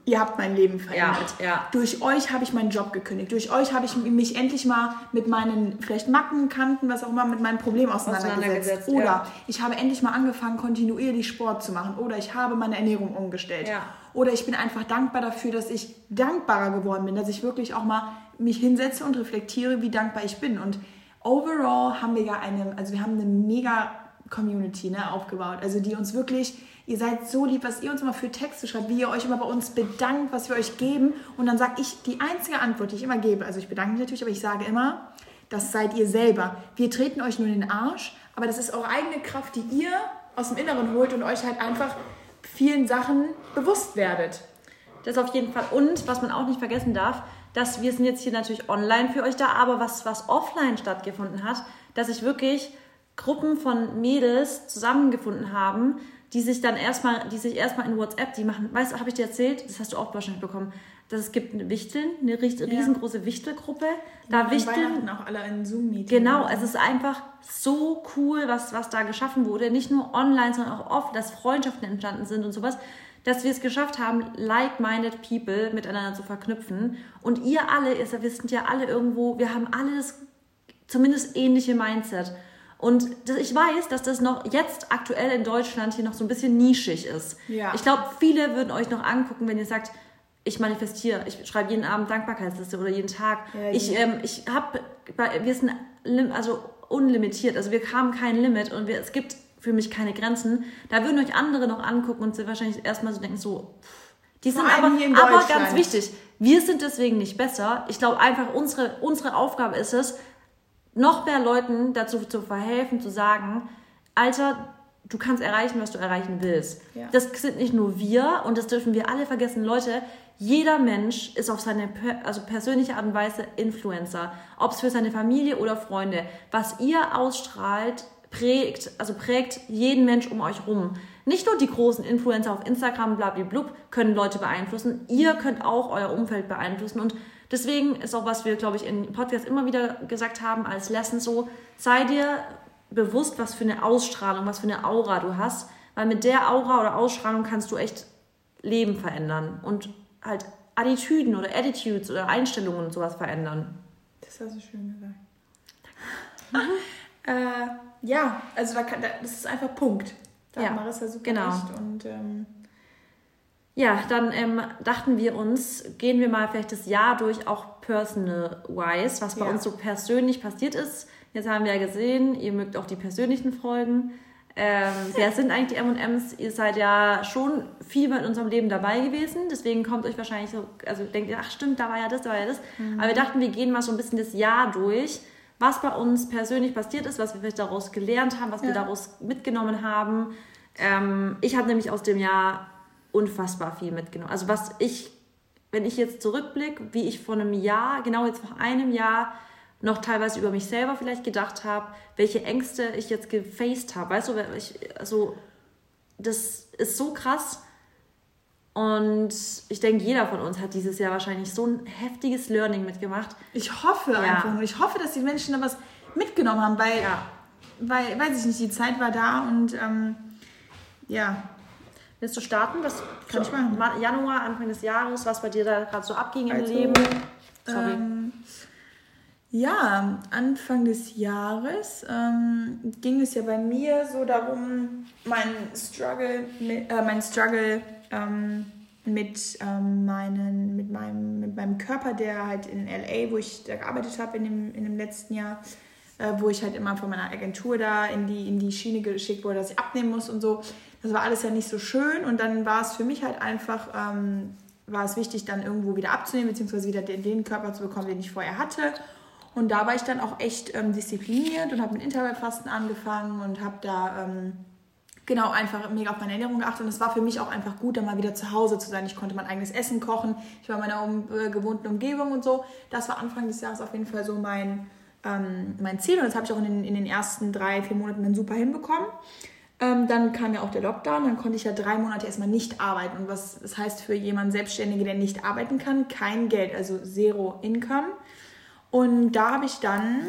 ihr habt mein Leben verändert. Ja, ja. Durch euch habe ich meinen Job gekündigt. Durch euch habe ich mich endlich mal mit meinen vielleicht Macken, Kanten, was auch immer, mit meinen Problemen auseinandergesetzt. Auseinandergesetzt, Oder ja. ich habe endlich mal angefangen, kontinuierlich Sport zu machen. Oder ich habe meine Ernährung umgestellt. Oder ich bin einfach dankbar dafür, dass ich dankbarer geworden bin, dass ich wirklich auch mal mich hinsetze und reflektiere, wie dankbar ich bin. Und overall haben wir ja eine, also wir haben eine mega Community ne, aufgebaut. Also die uns wirklich, ihr seid so lieb, was ihr uns immer für Texte schreibt, wie ihr euch immer bei uns bedankt, was wir euch geben. Und dann sage ich, die einzige Antwort, die ich immer gebe, also ich bedanke mich natürlich, aber ich sage immer, das seid ihr selber. Wir treten euch nur in den Arsch, aber das ist eure eigene Kraft, die ihr aus dem Inneren holt und euch halt einfach vielen Sachen bewusst werdet. Das auf jeden Fall. Und was man auch nicht vergessen darf, dass wir sind jetzt hier natürlich online für euch da, aber was, was offline stattgefunden hat, dass sich wirklich Gruppen von Mädels zusammengefunden haben, die sich dann erstmal, die sich erstmal in WhatsApp, die machen, weißt du, habe ich dir erzählt, das hast du auch wahrscheinlich bekommen, dass es gibt eine Wichteln, eine riesengroße Wichtelgruppe. Da ja, Wichteln. auch alle in Zoom-Meetings. Genau, es ist einfach so cool, was, was da geschaffen wurde. Nicht nur online, sondern auch oft, dass Freundschaften entstanden sind und sowas. Dass wir es geschafft haben, like-minded people miteinander zu verknüpfen. Und ihr alle, ihr wisst ja alle irgendwo, wir haben alles zumindest ähnliche Mindset. Und ich weiß, dass das noch jetzt aktuell in Deutschland hier noch so ein bisschen nischig ist. Ja. Ich glaube, viele würden euch noch angucken, wenn ihr sagt, ich manifestiere, ich schreibe jeden Abend Dankbarkeitsliste oder jeden Tag. Ja, ich ähm, ich habe, wir sind also unlimitiert, also wir haben kein Limit und wir, es gibt für mich keine Grenzen. Da würden euch andere noch angucken und sie wahrscheinlich erstmal so denken, so, die sind aber, aber ganz wichtig. Wir sind deswegen nicht besser. Ich glaube einfach, unsere, unsere Aufgabe ist es, noch mehr Leuten dazu zu verhelfen, zu sagen, Alter, du kannst erreichen, was du erreichen willst. Ja. Das sind nicht nur wir und das dürfen wir alle vergessen. Leute, jeder Mensch ist auf seine also persönliche Art und Weise Influencer. Ob es für seine Familie oder Freunde. Was ihr ausstrahlt, prägt, also prägt jeden Mensch um euch rum. Nicht nur die großen Influencer auf Instagram, blablablub, können Leute beeinflussen. Ihr könnt auch euer Umfeld beeinflussen. Und deswegen ist auch, was wir, glaube ich, in Podcast immer wieder gesagt haben, als Lesson so, sei dir bewusst, was für eine Ausstrahlung, was für eine Aura du hast, weil mit der Aura oder Ausstrahlung kannst du echt Leben verändern und halt Attitüden oder Attitudes oder Einstellungen und sowas verändern. Das hast du schön gesagt. (laughs) äh, ja, also da kann, das ist einfach Punkt. Da ja, Marissa super genau. und ähm ja, dann ähm, dachten wir uns, gehen wir mal vielleicht das Jahr durch, auch personal-wise, was bei ja. uns so persönlich passiert ist. Jetzt haben wir ja gesehen, ihr mögt auch die persönlichen Folgen. Ähm, (laughs) wer sind eigentlich die M&Ms? Ihr seid ja schon viel in unserem Leben dabei gewesen, deswegen kommt euch wahrscheinlich so, also denkt ihr, ach stimmt, da war ja das, da war ja das. Mhm. Aber wir dachten, wir gehen mal so ein bisschen das Jahr durch, was bei uns persönlich passiert ist, was wir vielleicht daraus gelernt haben, was ja. wir daraus mitgenommen haben. Ähm, ich habe nämlich aus dem Jahr unfassbar viel mitgenommen. Also was ich, wenn ich jetzt zurückblicke, wie ich vor einem Jahr, genau jetzt vor einem Jahr, noch teilweise über mich selber vielleicht gedacht habe, welche Ängste ich jetzt gefaced habe. Weißt du, ich, also das ist so krass. Und ich denke, jeder von uns hat dieses Jahr wahrscheinlich so ein heftiges Learning mitgemacht. Ich hoffe ja. einfach nur. Ich hoffe, dass die Menschen da was mitgenommen haben, weil, ja. weil, weiß ich nicht, die Zeit war da und ähm, ja. Willst du starten? Was kann so, ich machen? Januar, Anfang des Jahres, was bei dir da gerade so abging also, im Leben? Sorry. Ähm, ja, Anfang des Jahres ähm, ging es ja bei mir so darum, mein Struggle, mit, äh, mein Struggle ähm, mit, ähm, meinen, mit, meinem, mit meinem Körper, der halt in LA, wo ich da gearbeitet habe in dem, in dem letzten Jahr, äh, wo ich halt immer von meiner Agentur da in die, in die Schiene geschickt wurde, dass ich abnehmen muss und so. Das war alles ja nicht so schön und dann war es für mich halt einfach, ähm, war es wichtig, dann irgendwo wieder abzunehmen, beziehungsweise wieder den, den Körper zu bekommen, den ich vorher hatte. Und da war ich dann auch echt ähm, diszipliniert und habe mit Intervallfasten angefangen und habe da ähm, genau einfach mega auf meine Ernährung geachtet. Und es war für mich auch einfach gut, dann mal wieder zu Hause zu sein. Ich konnte mein eigenes Essen kochen. Ich war in meiner um, äh, gewohnten Umgebung und so. Das war Anfang des Jahres auf jeden Fall so mein, ähm, mein Ziel. Und das habe ich auch in den, in den ersten drei, vier Monaten dann super hinbekommen. Ähm, dann kam ja auch der Lockdown, dann konnte ich ja drei Monate erstmal nicht arbeiten. Und was das heißt für jemanden Selbstständigen, der nicht arbeiten kann, kein Geld, also Zero Income. Und da habe ich dann,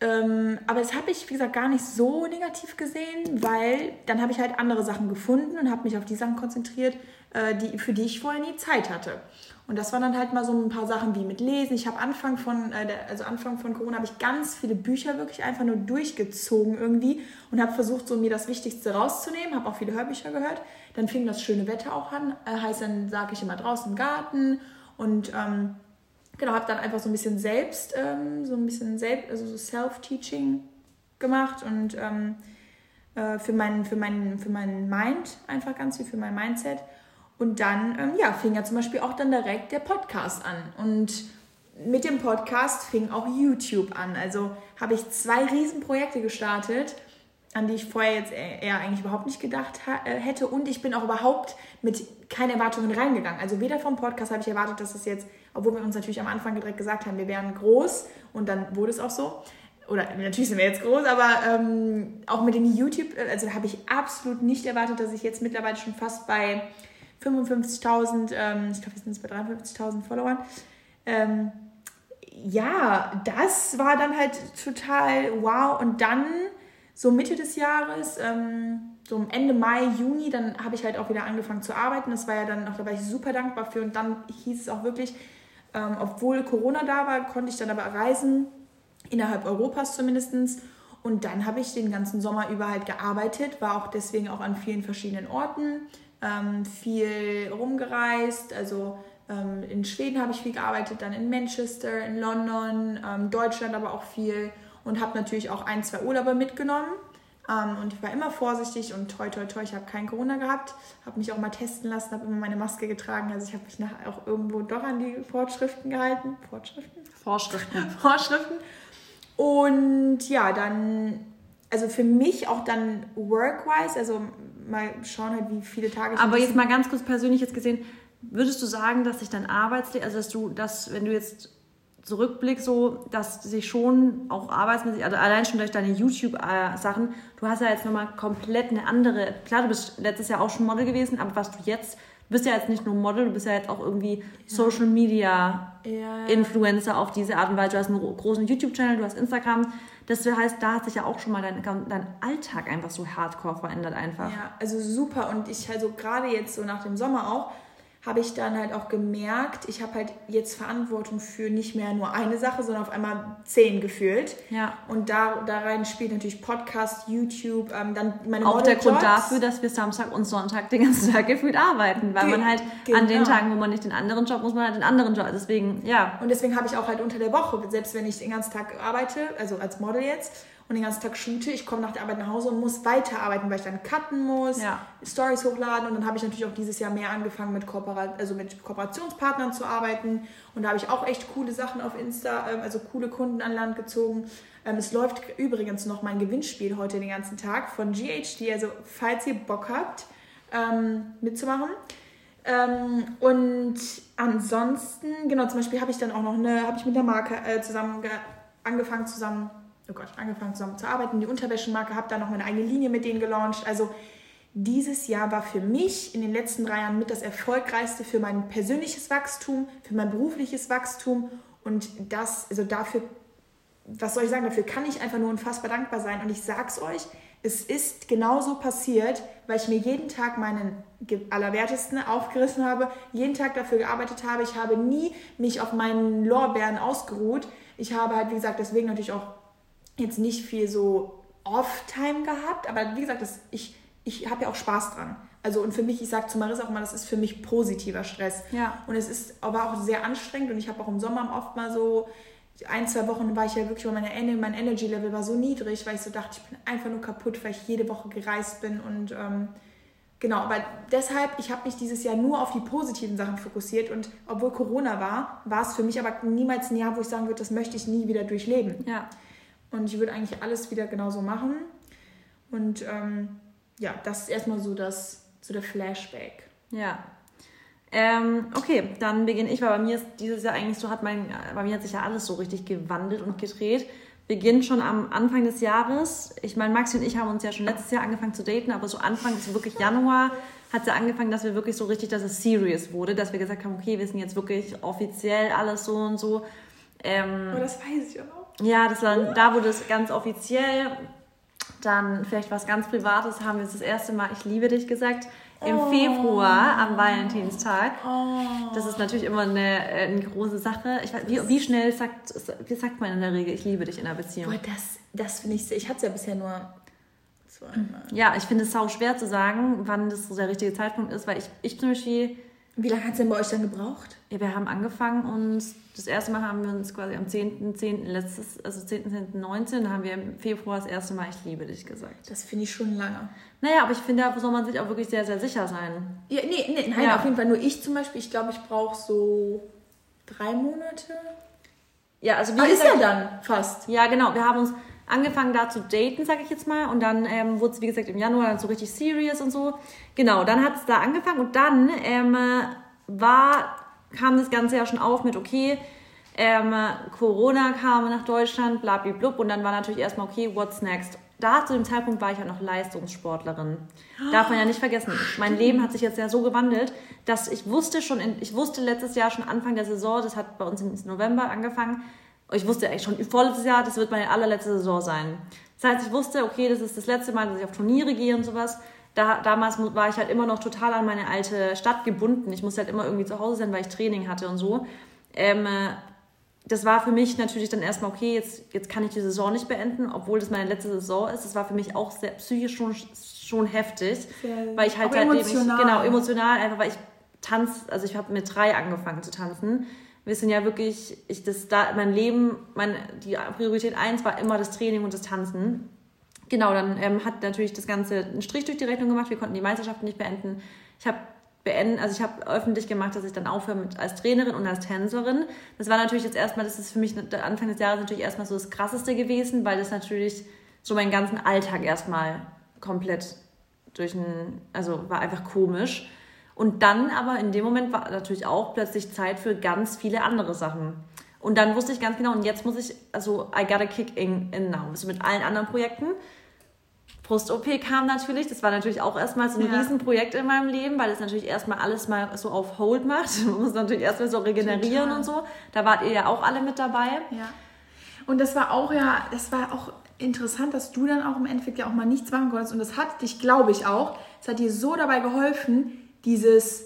ähm, aber das habe ich, wie gesagt, gar nicht so negativ gesehen, weil dann habe ich halt andere Sachen gefunden und habe mich auf die Sachen konzentriert, äh, die, für die ich vorher nie Zeit hatte. Und das waren dann halt mal so ein paar Sachen wie mit Lesen. Ich habe Anfang von, äh, also Anfang von Corona habe ich ganz viele Bücher wirklich einfach nur durchgezogen irgendwie und habe versucht, so mir das Wichtigste rauszunehmen. Habe auch viele Hörbücher gehört. Dann fing das schöne Wetter auch an. Äh, heißt, dann sage ich immer draußen im Garten und ähm, genau, habe dann einfach so ein bisschen selbst, ähm, so ein bisschen selbst, also so Self-Teaching gemacht und ähm, äh, für, mein, für, mein, für meinen Mind einfach ganz viel, für mein Mindset. Und dann, ähm, ja, fing ja zum Beispiel auch dann direkt der Podcast an. Und mit dem Podcast fing auch YouTube an. Also habe ich zwei Riesenprojekte gestartet. an die ich vorher jetzt eher eigentlich überhaupt nicht gedacht äh, hätte. Und ich bin auch überhaupt mit keinen Erwartungen reingegangen. Also weder vom Podcast habe ich erwartet, dass es jetzt, obwohl wir uns natürlich am Anfang direkt gesagt haben, wir wären groß und dann wurde es auch so. Oder natürlich sind wir jetzt groß, aber ähm, auch mit dem YouTube, also habe ich absolut nicht erwartet, dass ich jetzt mittlerweile schon fast bei 55.000, ähm, ich glaube, wir sind jetzt bei 53.000 Followern. Ähm, ja, das war dann halt total wow. Und dann so Mitte des Jahres, ähm, so Ende Mai, Juni, dann habe ich halt auch wieder angefangen zu arbeiten. Das war ja dann auch, da war ich super dankbar für. Und dann hieß es auch wirklich, ähm, obwohl Corona da war, konnte ich dann aber reisen, innerhalb Europas zumindest. Und dann habe ich den ganzen Sommer über halt gearbeitet, war auch deswegen auch an vielen verschiedenen Orten, ähm, viel rumgereist. Also ähm, in Schweden habe ich viel gearbeitet, dann in Manchester, in London, ähm, Deutschland aber auch viel und habe natürlich auch ein, zwei Urlaube mitgenommen. Ähm, und ich war immer vorsichtig und toi, toi, toi, ich habe kein Corona gehabt, habe mich auch mal testen lassen, habe immer meine Maske getragen. Also ich habe mich nachher auch irgendwo doch an die Vorschriften gehalten. Vorschriften? Vorschriften. (laughs) Vorschriften. Und ja, dann, also für mich auch dann work-wise, also mal schauen halt, wie viele Tage Aber jetzt mal ganz kurz persönlich jetzt gesehen, würdest du sagen, dass sich dein Arbeitsleben, also dass du, dass wenn du jetzt Zurückblick so, dass sich schon auch arbeitsmäßig, also allein schon durch deine YouTube-Sachen, du hast ja jetzt nochmal komplett eine andere, klar, du bist letztes Jahr auch schon Model gewesen, aber was du jetzt, du bist ja jetzt nicht nur Model, du bist ja jetzt auch irgendwie Social Media ja. Influencer auf diese Art und Weise. Du hast einen großen YouTube-Channel, du hast Instagram. Das heißt, da hat sich ja auch schon mal dein, dein Alltag einfach so hardcore verändert einfach. Ja, also super. Und ich also gerade jetzt so nach dem Sommer auch, habe ich dann halt auch gemerkt, ich habe halt jetzt Verantwortung für nicht mehr nur eine Sache, sondern auf einmal zehn gefühlt. Ja. Und da, da rein spielt natürlich Podcast, YouTube, ähm, dann meine Auch der Grund dafür, dass wir Samstag und Sonntag den ganzen Tag gefühlt arbeiten, weil Ge man halt genau. an den genau. Tagen, wo man nicht den anderen Job muss, man halt den anderen Job. Deswegen, ja. Und deswegen habe ich auch halt unter der Woche, selbst wenn ich den ganzen Tag arbeite, also als Model jetzt, und den ganzen Tag shoote. Ich komme nach der Arbeit nach Hause und muss weiterarbeiten, weil ich dann cutten muss, ja. Stories hochladen und dann habe ich natürlich auch dieses Jahr mehr angefangen mit, Kooperat also mit Kooperationspartnern zu arbeiten und da habe ich auch echt coole Sachen auf Insta, ähm, also coole Kunden an Land gezogen. Ähm, es läuft übrigens noch mein Gewinnspiel heute den ganzen Tag von GHD, also falls ihr Bock habt ähm, mitzumachen. Ähm, und ansonsten, genau, zum Beispiel habe ich dann auch noch eine, habe ich mit der Marke äh, zusammen angefangen zusammen oh Gott, angefangen zusammen zu arbeiten, die Unterwäschemarke, habe dann noch meine eigene Linie mit denen gelauncht. Also dieses Jahr war für mich in den letzten drei Jahren mit das erfolgreichste für mein persönliches Wachstum, für mein berufliches Wachstum und das, also dafür, was soll ich sagen, dafür kann ich einfach nur unfassbar dankbar sein und ich sag's euch, es ist genauso passiert, weil ich mir jeden Tag meinen Allerwertesten aufgerissen habe, jeden Tag dafür gearbeitet habe. Ich habe nie mich auf meinen Lorbeeren ausgeruht. Ich habe halt, wie gesagt, deswegen natürlich auch jetzt nicht viel so Off-Time gehabt, aber wie gesagt, das, ich, ich habe ja auch Spaß dran. Also und für mich, ich sage zu Marissa auch mal, das ist für mich positiver Stress. Ja. Und es ist aber auch sehr anstrengend und ich habe auch im Sommer oft mal so ein, zwei Wochen war ich ja wirklich, meine, mein Energy-Level war so niedrig, weil ich so dachte, ich bin einfach nur kaputt, weil ich jede Woche gereist bin und ähm, genau, aber deshalb, ich habe mich dieses Jahr nur auf die positiven Sachen fokussiert und obwohl Corona war, war es für mich aber niemals ein Jahr, wo ich sagen würde, das möchte ich nie wieder durchleben. Ja. Und ich würde eigentlich alles wieder genauso machen. Und ähm, ja, das ist erstmal so, das, so der Flashback. Ja. Ähm, okay, dann beginne ich, weil bei mir ist dieses Jahr eigentlich so, hat mein, bei mir hat sich ja alles so richtig gewandelt und gedreht. Beginnt schon am Anfang des Jahres. Ich meine, Maxi und ich haben uns ja schon letztes Jahr angefangen zu daten, aber so Anfang, so wirklich Januar, hat es ja angefangen, dass wir wirklich so richtig, dass es serious wurde, dass wir gesagt haben, okay, wir sind jetzt wirklich offiziell alles so und so. Ähm, oh, das weiß ich auch noch. Ja, das war, da wurde es ganz offiziell. Dann vielleicht was ganz Privates haben wir das erste Mal Ich liebe dich gesagt. Im oh. Februar am Valentinstag. Oh. Das ist natürlich immer eine, eine große Sache. Ich weiß, wie, wie schnell sagt, wie sagt man in der Regel, ich liebe dich in einer Beziehung? Boah, das, das finde ich, ich hatte es ja bisher nur zweimal. Ja, ich finde es sau schwer zu sagen, wann das so der richtige Zeitpunkt ist, weil ich, ich zum Beispiel wie lange hat es denn bei euch dann gebraucht? Ja, wir haben angefangen und das erste Mal haben wir uns quasi am 10.10. 10. letztes, also 10.10.19, haben wir im Februar das erste Mal Ich liebe dich gesagt. Das finde ich schon lange. Naja, aber ich finde, da soll man sich auch wirklich sehr, sehr sicher sein. Ja, nee, nee nein, ja. auf jeden Fall. Nur ich zum Beispiel, ich glaube, ich brauche so drei Monate. Ja, also wie ah, ist ja dann fast. Ja, genau. Wir haben uns angefangen da zu daten, sage ich jetzt mal. Und dann ähm, wurde es, wie gesagt, im Januar dann so richtig serious und so. Genau, dann hat es da angefangen und dann ähm, war, kam das Ganze ja schon auf mit, okay, ähm, Corona kam nach Deutschland, blablablub. Und dann war natürlich erstmal, okay, what's next? Da zu dem Zeitpunkt war ich ja noch Leistungssportlerin. Darf man ja nicht vergessen. Mein Leben hat sich jetzt ja so gewandelt, dass ich wusste schon, in, ich wusste letztes Jahr schon Anfang der Saison, das hat bei uns im November angefangen, ich wusste eigentlich schon vorletztes Jahr, das wird meine allerletzte Saison sein. Das heißt, ich wusste, okay, das ist das letzte Mal, dass ich auf Turniere gehe und sowas. Da, damals war ich halt immer noch total an meine alte Stadt gebunden. Ich musste halt immer irgendwie zu Hause sein, weil ich Training hatte und so. Ähm, das war für mich natürlich dann erstmal, okay, jetzt, jetzt kann ich die Saison nicht beenden, obwohl das meine letzte Saison ist. Das war für mich auch sehr psychisch schon, schon heftig, sehr, weil ich halt halt emotional. genau emotional einfach, weil ich tanz, also ich habe mit drei angefangen zu tanzen. Wir sind ja wirklich, ich das da mein Leben, mein die Priorität eins war immer das Training und das Tanzen. Genau, dann ähm, hat natürlich das Ganze einen Strich durch die Rechnung gemacht. Wir konnten die Meisterschaft nicht beenden. Ich habe beenden, also ich habe öffentlich gemacht, dass ich dann aufhöre mit, als Trainerin und als Tänzerin. Das war natürlich jetzt erstmal, das ist für mich Anfang des Jahres natürlich erstmal so das Krasseste gewesen, weil das natürlich so meinen ganzen Alltag erstmal komplett durch ein, also war einfach komisch. Und dann aber in dem Moment war natürlich auch plötzlich Zeit für ganz viele andere Sachen. Und dann wusste ich ganz genau, und jetzt muss ich, also I gotta kick in, in now. Also mit allen anderen Projekten Brust-OP kam natürlich. Das war natürlich auch erstmal so ein ja. Riesenprojekt in meinem Leben, weil es natürlich erstmal alles mal so auf Hold macht. (laughs) Man muss natürlich erstmal so regenerieren Total. und so. Da wart ihr ja auch alle mit dabei. Ja. Und das war auch ja, das war auch interessant, dass du dann auch im Endeffekt ja auch mal nichts machen konntest. Und das hat dich, glaube ich, auch, es hat dir so dabei geholfen, dieses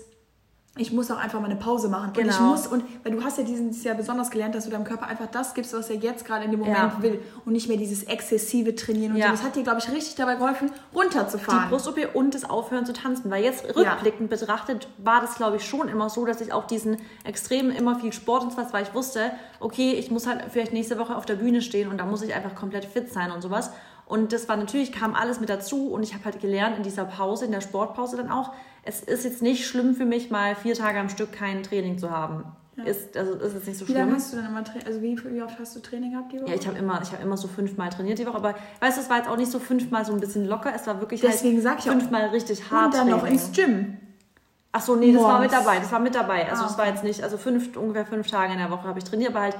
ich muss auch einfach mal eine Pause machen. Genau. Und ich genau. muss, und weil du hast ja dieses Jahr besonders gelernt, dass du deinem Körper einfach das gibst, was er jetzt gerade in dem Moment ja. will und nicht mehr dieses exzessive Trainieren und ja. so. Das hat dir, glaube ich, richtig dabei geholfen, runterzufahren. Die Brust-OP und das Aufhören zu tanzen. Weil jetzt rückblickend ja. betrachtet war das, glaube ich, schon immer so, dass ich auch diesen extremen, immer viel Sport und was, weil ich wusste, okay, ich muss halt vielleicht nächste Woche auf der Bühne stehen und da muss ich einfach komplett fit sein und sowas. Und das war natürlich, kam alles mit dazu und ich habe halt gelernt in dieser Pause, in der Sportpause dann auch, es ist jetzt nicht schlimm für mich, mal vier Tage am Stück kein Training zu haben. Ja. Ist, also ist jetzt nicht so schlimm. Wie lange hast du dann immer also wie, wie oft hast du Training gehabt die Woche? Ja, ich habe immer, hab immer so fünfmal trainiert die Woche, aber weißt du, es war jetzt auch nicht so fünfmal so ein bisschen locker, es war wirklich Deswegen halt fünfmal auch, richtig hart. Und dann Training. noch ins Gym. Ach so, nee, das Morgens. war mit dabei. Das war mit dabei. Also, ah, das war jetzt nicht, also fünf, ungefähr fünf Tage in der Woche habe ich trainiert, aber halt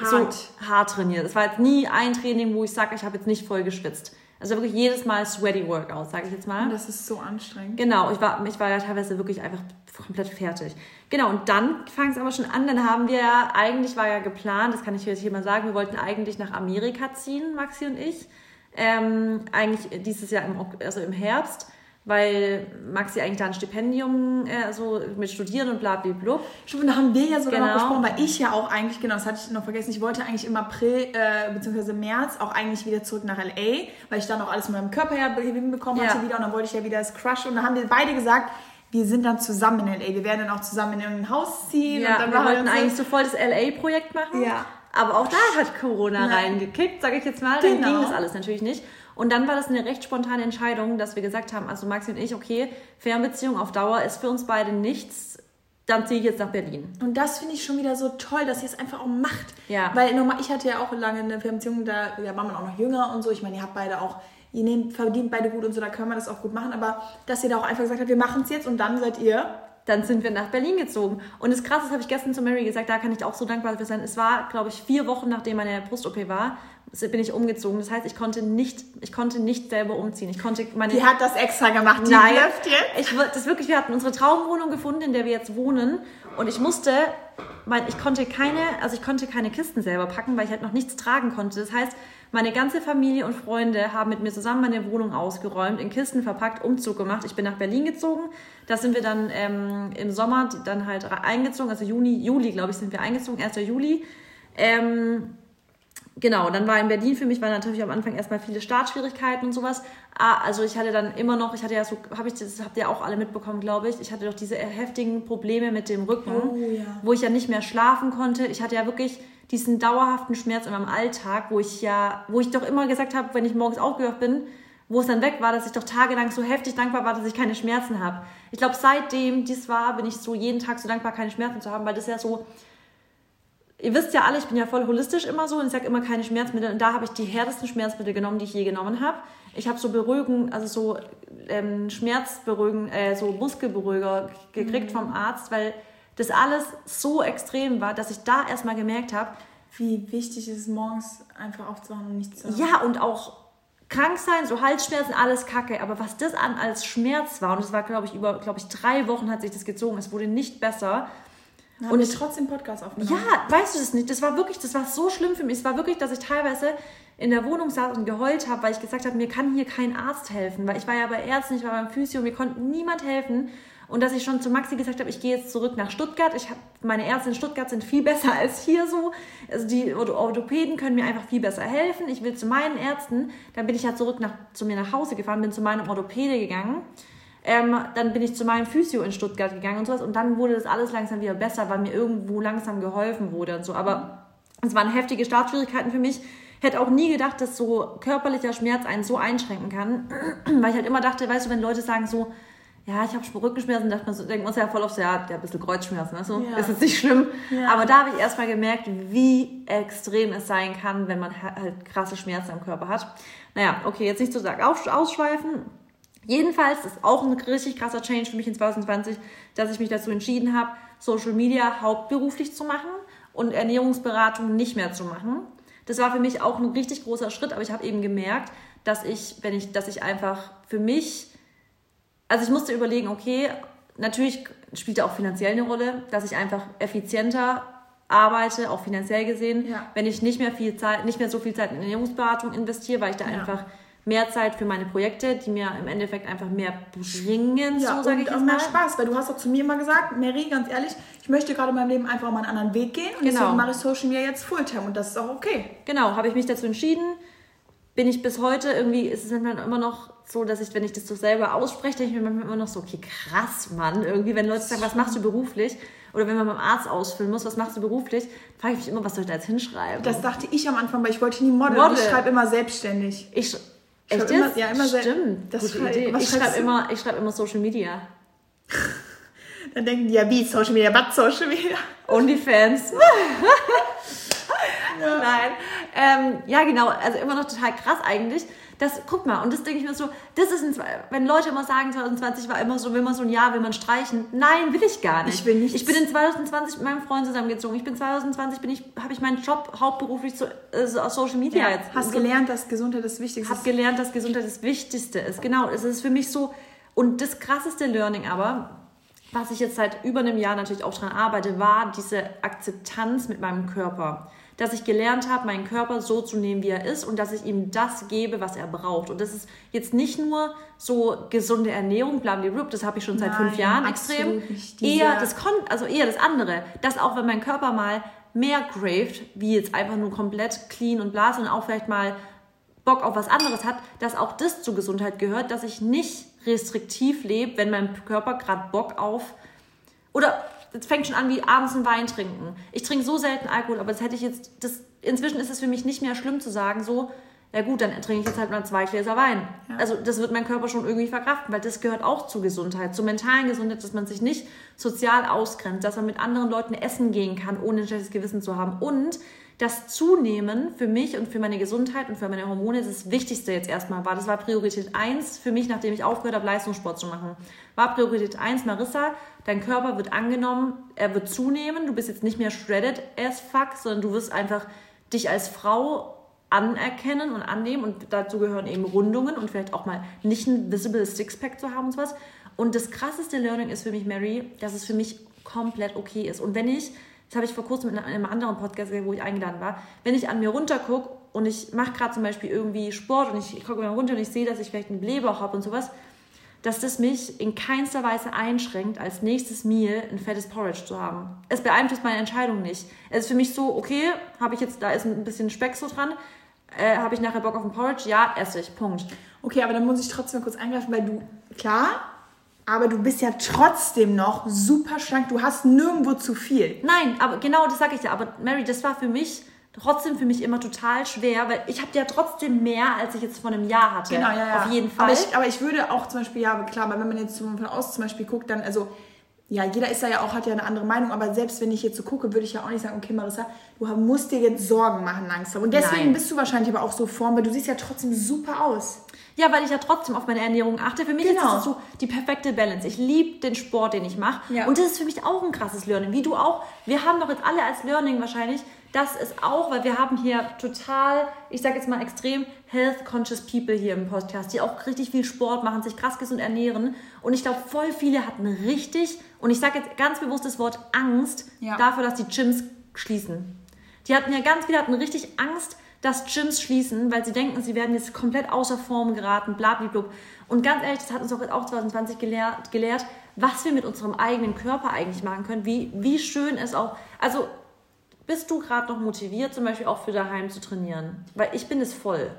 hart. so hart trainiert. Es war jetzt nie ein Training, wo ich sage, ich habe jetzt nicht voll geschwitzt. Also wirklich jedes Mal sweaty Workout, sage ich jetzt mal. Und das ist so anstrengend. Genau, ich war, ich war ja teilweise wirklich einfach komplett fertig. Genau, und dann fang es aber schon an. Dann haben wir ja, eigentlich war ja geplant, das kann ich jetzt hier mal sagen, wir wollten eigentlich nach Amerika ziehen, Maxi und ich. Ähm, eigentlich dieses Jahr im, also im Herbst weil Maxi eigentlich da ein Stipendium äh, so mit Studieren und bla bla bla. Stimmt, da haben wir ja sogar genau. noch gesprochen, weil ich ja auch eigentlich, genau, das hatte ich noch vergessen, ich wollte eigentlich im April äh, bzw. März auch eigentlich wieder zurück nach L.A., weil ich dann auch alles mit meinem Körper ja hinbekommen hatte ja. wieder und dann wollte ich ja wieder das Crush und dann haben wir beide gesagt, wir sind dann zusammen in L.A., wir werden dann auch zusammen in irgendein Haus ziehen. Ja, und dann wir wollten eigentlich so voll das L.A.-Projekt machen. Ja. Aber auch da hat Corona ja. reingekickt, sage ich jetzt mal. Dann genau. ging das alles natürlich nicht. Und dann war das eine recht spontane Entscheidung, dass wir gesagt haben, also Maxi und ich, okay, Fernbeziehung auf Dauer ist für uns beide nichts. Dann ziehe ich jetzt nach Berlin. Und das finde ich schon wieder so toll, dass ihr es einfach auch macht. Ja. Weil nochmal, ich hatte ja auch lange eine Fernbeziehung, da ja, war man auch noch jünger und so. Ich meine, ihr habt beide auch, ihr nehmt, verdient beide gut und so, da können wir das auch gut machen. Aber dass ihr da auch einfach gesagt habt, wir machen es jetzt und dann seid ihr dann sind wir nach Berlin gezogen. Und das Krasse, das habe ich gestern zu Mary gesagt, da kann ich auch so dankbar für sein. Es war, glaube ich, vier Wochen nachdem meine Brust-OP war, bin ich umgezogen. Das heißt, ich konnte nicht, ich konnte nicht selber umziehen. Ich konnte meine. Die hat das extra gemacht. Die Nein, ich das wirklich. Wir hatten unsere Traumwohnung gefunden, in der wir jetzt wohnen, und ich musste, mein, ich konnte keine, also ich konnte keine Kisten selber packen, weil ich halt noch nichts tragen konnte. Das heißt, meine ganze Familie und Freunde haben mit mir zusammen meine Wohnung ausgeräumt, in Kisten verpackt, Umzug gemacht. Ich bin nach Berlin gezogen. Da sind wir dann ähm, im Sommer dann halt eingezogen, also Juni, Juli, glaube ich, sind wir eingezogen, 1. Juli. Ähm, genau, dann war in Berlin für mich, war natürlich am Anfang erstmal viele Startschwierigkeiten und sowas. Ah, also ich hatte dann immer noch, ich hatte ja so, habe ich das habt ihr auch alle mitbekommen, glaube ich. Ich hatte doch diese heftigen Probleme mit dem Rücken, oh, ja. wo ich ja nicht mehr schlafen konnte. Ich hatte ja wirklich diesen dauerhaften Schmerz in meinem Alltag, wo ich ja, wo ich doch immer gesagt habe, wenn ich morgens aufgehört bin, wo es dann weg war, dass ich doch tagelang so heftig dankbar war, dass ich keine Schmerzen habe. Ich glaube, seitdem dies war, bin ich so jeden Tag so dankbar, keine Schmerzen zu haben, weil das ja so ihr wisst ja alle, ich bin ja voll holistisch immer so und ich sage immer keine Schmerzmittel. Und da habe ich die härtesten Schmerzmittel genommen, die ich je genommen habe. Ich habe so Beruhigen, also so ähm, Schmerzberuhigen, äh, so Muskelberuhiger gekriegt mhm. vom Arzt, weil das alles so extrem war, dass ich da erstmal gemerkt habe, wie wichtig ist es morgens einfach aufzuwachen und nichts zu haben. Ja, und auch krank sein, so Halsschmerzen, alles kacke. Aber was das an als Schmerz war, und das war, glaube ich, über, glaube ich, drei Wochen hat sich das gezogen, es wurde nicht besser. Haben und ich trotzdem Podcast aufgenommen. Ja, weißt du das nicht? Das war wirklich, das war so schlimm für mich. Es war wirklich, dass ich teilweise in der Wohnung saß und geheult habe, weil ich gesagt habe, mir kann hier kein Arzt helfen, weil ich war ja bei Ärzten, ich war beim Physio, mir konnte niemand helfen. Und dass ich schon zu Maxi gesagt habe, ich gehe jetzt zurück nach Stuttgart. Ich hab, meine Ärzte in Stuttgart sind viel (laughs) besser als hier so. Also die Orthopäden können mir einfach viel besser helfen. Ich will zu meinen Ärzten. Dann bin ich ja zurück nach, zu mir nach Hause gefahren, bin zu meinem Orthopäde gegangen. Ähm, dann bin ich zu meinem Physio in Stuttgart gegangen und sowas. Und dann wurde das alles langsam wieder besser, weil mir irgendwo langsam geholfen wurde und so. Aber es waren heftige Startschwierigkeiten für mich. Hätte auch nie gedacht, dass so körperlicher Schmerz einen so einschränken kann. (clears throat) weil ich halt immer dachte, weißt du, wenn Leute sagen so, ja, ich habe Rückenschmerzen, dachte man so, denkt man ja voll auf so, ja, der ein bisschen Kreuzschmerzen, also ja. ist jetzt nicht schlimm. Ja. Aber da habe ich erstmal gemerkt, wie extrem es sein kann, wenn man halt krasse Schmerzen im Körper hat. Naja, okay, jetzt nicht so sagen, ausschweifen. Jedenfalls ist auch ein richtig krasser Change für mich in 2020, dass ich mich dazu entschieden habe, Social Media hauptberuflich zu machen und Ernährungsberatung nicht mehr zu machen. Das war für mich auch ein richtig großer Schritt, aber ich habe eben gemerkt, dass ich, wenn ich, dass ich einfach für mich also ich musste überlegen, okay, natürlich spielt auch finanziell eine Rolle, dass ich einfach effizienter arbeite, auch finanziell gesehen, ja. wenn ich nicht mehr viel Zeit, nicht mehr so viel Zeit in Ernährungsberatung investiere, weil ich da ja. einfach mehr Zeit für meine Projekte, die mir im Endeffekt einfach mehr bringen, ja, so sage ich auch mehr Spaß, weil du hast auch zu mir immer gesagt, Mary, ganz ehrlich, ich möchte gerade in meinem Leben einfach mal einen anderen Weg gehen und genau. deswegen mache ich Social Media jetzt Fulltime und das ist auch okay. Genau, habe ich mich dazu entschieden, bin ich bis heute irgendwie, ist es dann immer noch so, dass ich, wenn ich das so selber ausspreche, denke ich mir manchmal immer noch so, okay, krass, Mann. Irgendwie, wenn Leute sagen, was machst du beruflich? Oder wenn man beim Arzt ausfüllen muss, was machst du beruflich? frage ich mich immer, was soll ich da jetzt hinschreiben? Das dachte ich am Anfang, weil ich wollte nie Model. Model. Ich schreibe immer selbstständig. Ich, echt immer, ja, immer Stimmt, das gute Idee. Ich schreibe immer, schreib immer Social Media. (laughs) Dann denken die ja, wie Social Media, was Social Media? (laughs) Onlyfans. (laughs) ja. Nein. Ähm, ja, genau. Also immer noch total krass eigentlich. Das, guck mal, und das denke ich mir so, das ist, ein, wenn Leute immer sagen, 2020 war immer so, will man so ein Jahr, will man streichen. Nein, will ich gar nicht. Ich will nicht. Ich bin in 2020 mit meinem Freund zusammengezogen. Ich bin 2020, bin ich, habe ich meinen Job hauptberuflich so, äh, so aus Social Media ja, jetzt. Hast so, gelernt, dass Gesundheit das Wichtigste ist. Hab gelernt, dass Gesundheit das Wichtigste ist. Genau, es ist für mich so, und das krasseste Learning aber, was ich jetzt seit über einem Jahr natürlich auch dran arbeite, war diese Akzeptanz mit meinem Körper dass ich gelernt habe, meinen Körper so zu nehmen, wie er ist und dass ich ihm das gebe, was er braucht. Und das ist jetzt nicht nur so gesunde Ernährung, blablabla, das habe ich schon seit Nein, fünf Jahren extrem. Eher das, also eher das andere, dass auch wenn mein Körper mal mehr craved, wie jetzt einfach nur komplett clean und blas und auch vielleicht mal Bock auf was anderes hat, dass auch das zur Gesundheit gehört, dass ich nicht restriktiv lebe, wenn mein Körper gerade Bock auf oder das fängt schon an wie abends einen Wein trinken. Ich trinke so selten Alkohol, aber das hätte ich jetzt, das, inzwischen ist es für mich nicht mehr schlimm zu sagen, so, ja gut, dann trinke ich jetzt halt mal zwei Gläser Wein. Ja. Also das wird mein Körper schon irgendwie verkraften, weil das gehört auch zur Gesundheit, zur mentalen Gesundheit, dass man sich nicht sozial ausgrenzt, dass man mit anderen Leuten essen gehen kann, ohne ein schlechtes Gewissen zu haben. Und das Zunehmen für mich und für meine Gesundheit und für meine Hormone das Wichtigste jetzt erstmal war. Das war Priorität 1 für mich, nachdem ich aufgehört habe, Leistungssport zu machen. War Priorität 1, Marissa, dein Körper wird angenommen, er wird zunehmen, du bist jetzt nicht mehr shredded as fuck, sondern du wirst einfach dich als Frau anerkennen und annehmen und dazu gehören eben Rundungen und vielleicht auch mal nicht ein visible Sixpack zu haben und sowas. Und das krasseste Learning ist für mich, Mary, dass es für mich komplett okay ist. Und wenn ich das habe ich vor kurzem in einem anderen Podcast gesehen, wo ich eingeladen war, wenn ich an mir runtergucke und ich mache gerade zum Beispiel irgendwie Sport und ich, gucke mir runter und ich sehe, dass ich vielleicht einen Blähbauch habe und sowas, dass das mich in keinster Weise einschränkt, als nächstes Meal ein fettes Porridge zu haben. Es beeinflusst meine Entscheidung nicht. Es ist für mich so, okay, habe ich jetzt, da ist ein bisschen Speck so dran, äh, habe ich nachher Bock auf ein Porridge? Ja, esse ich, Punkt. Okay, aber dann muss ich trotzdem kurz eingreifen, weil du, klar, aber du bist ja trotzdem noch super schlank. Du hast nirgendwo zu viel. Nein, aber genau das sage ich dir. Aber Mary, das war für mich trotzdem für mich immer total schwer, weil ich habe ja trotzdem mehr, als ich jetzt vor einem Jahr hatte. Genau, ja, ja. Auf jeden Fall. Aber ich, aber ich würde auch zum Beispiel, ja, klar, weil wenn man jetzt von außen zum Beispiel guckt, dann, also ja, jeder ist da ja auch, hat ja eine andere Meinung, aber selbst wenn ich jetzt so gucke, würde ich ja auch nicht sagen, okay, Marissa, du musst dir jetzt Sorgen machen langsam. Und deswegen Nein. bist du wahrscheinlich aber auch so form, weil du siehst ja trotzdem super aus. Ja, weil ich ja trotzdem auf meine Ernährung achte. Für mich Genau. ist das so die perfekte Balance. Ich liebe den Sport, den ich mache. Ja. Und das ist für mich auch ein krasses Learning. Wie du auch. Wir haben doch jetzt alle als Learning wahrscheinlich, das ist auch, weil wir haben hier total, ich sage jetzt mal extrem health-conscious People hier im Podcast, die auch richtig viel Sport machen, sich krass gesund ernähren. Und ich glaube, voll viele hatten richtig, und ich sage jetzt ganz bewusst das Wort Angst Ja. dafür, dass die Gyms schließen. Die hatten ja ganz viele hatten richtig Angst, dass Gyms schließen, weil sie denken, sie werden jetzt komplett außer Form geraten, blablabla. Und ganz ehrlich, das hat uns auch auch 2020 gelehrt, gelehrt, was wir mit unserem eigenen Körper eigentlich machen können, wie, wie schön es auch, also bist du gerade noch motiviert, zum Beispiel auch für daheim zu trainieren? Weil ich bin es voll.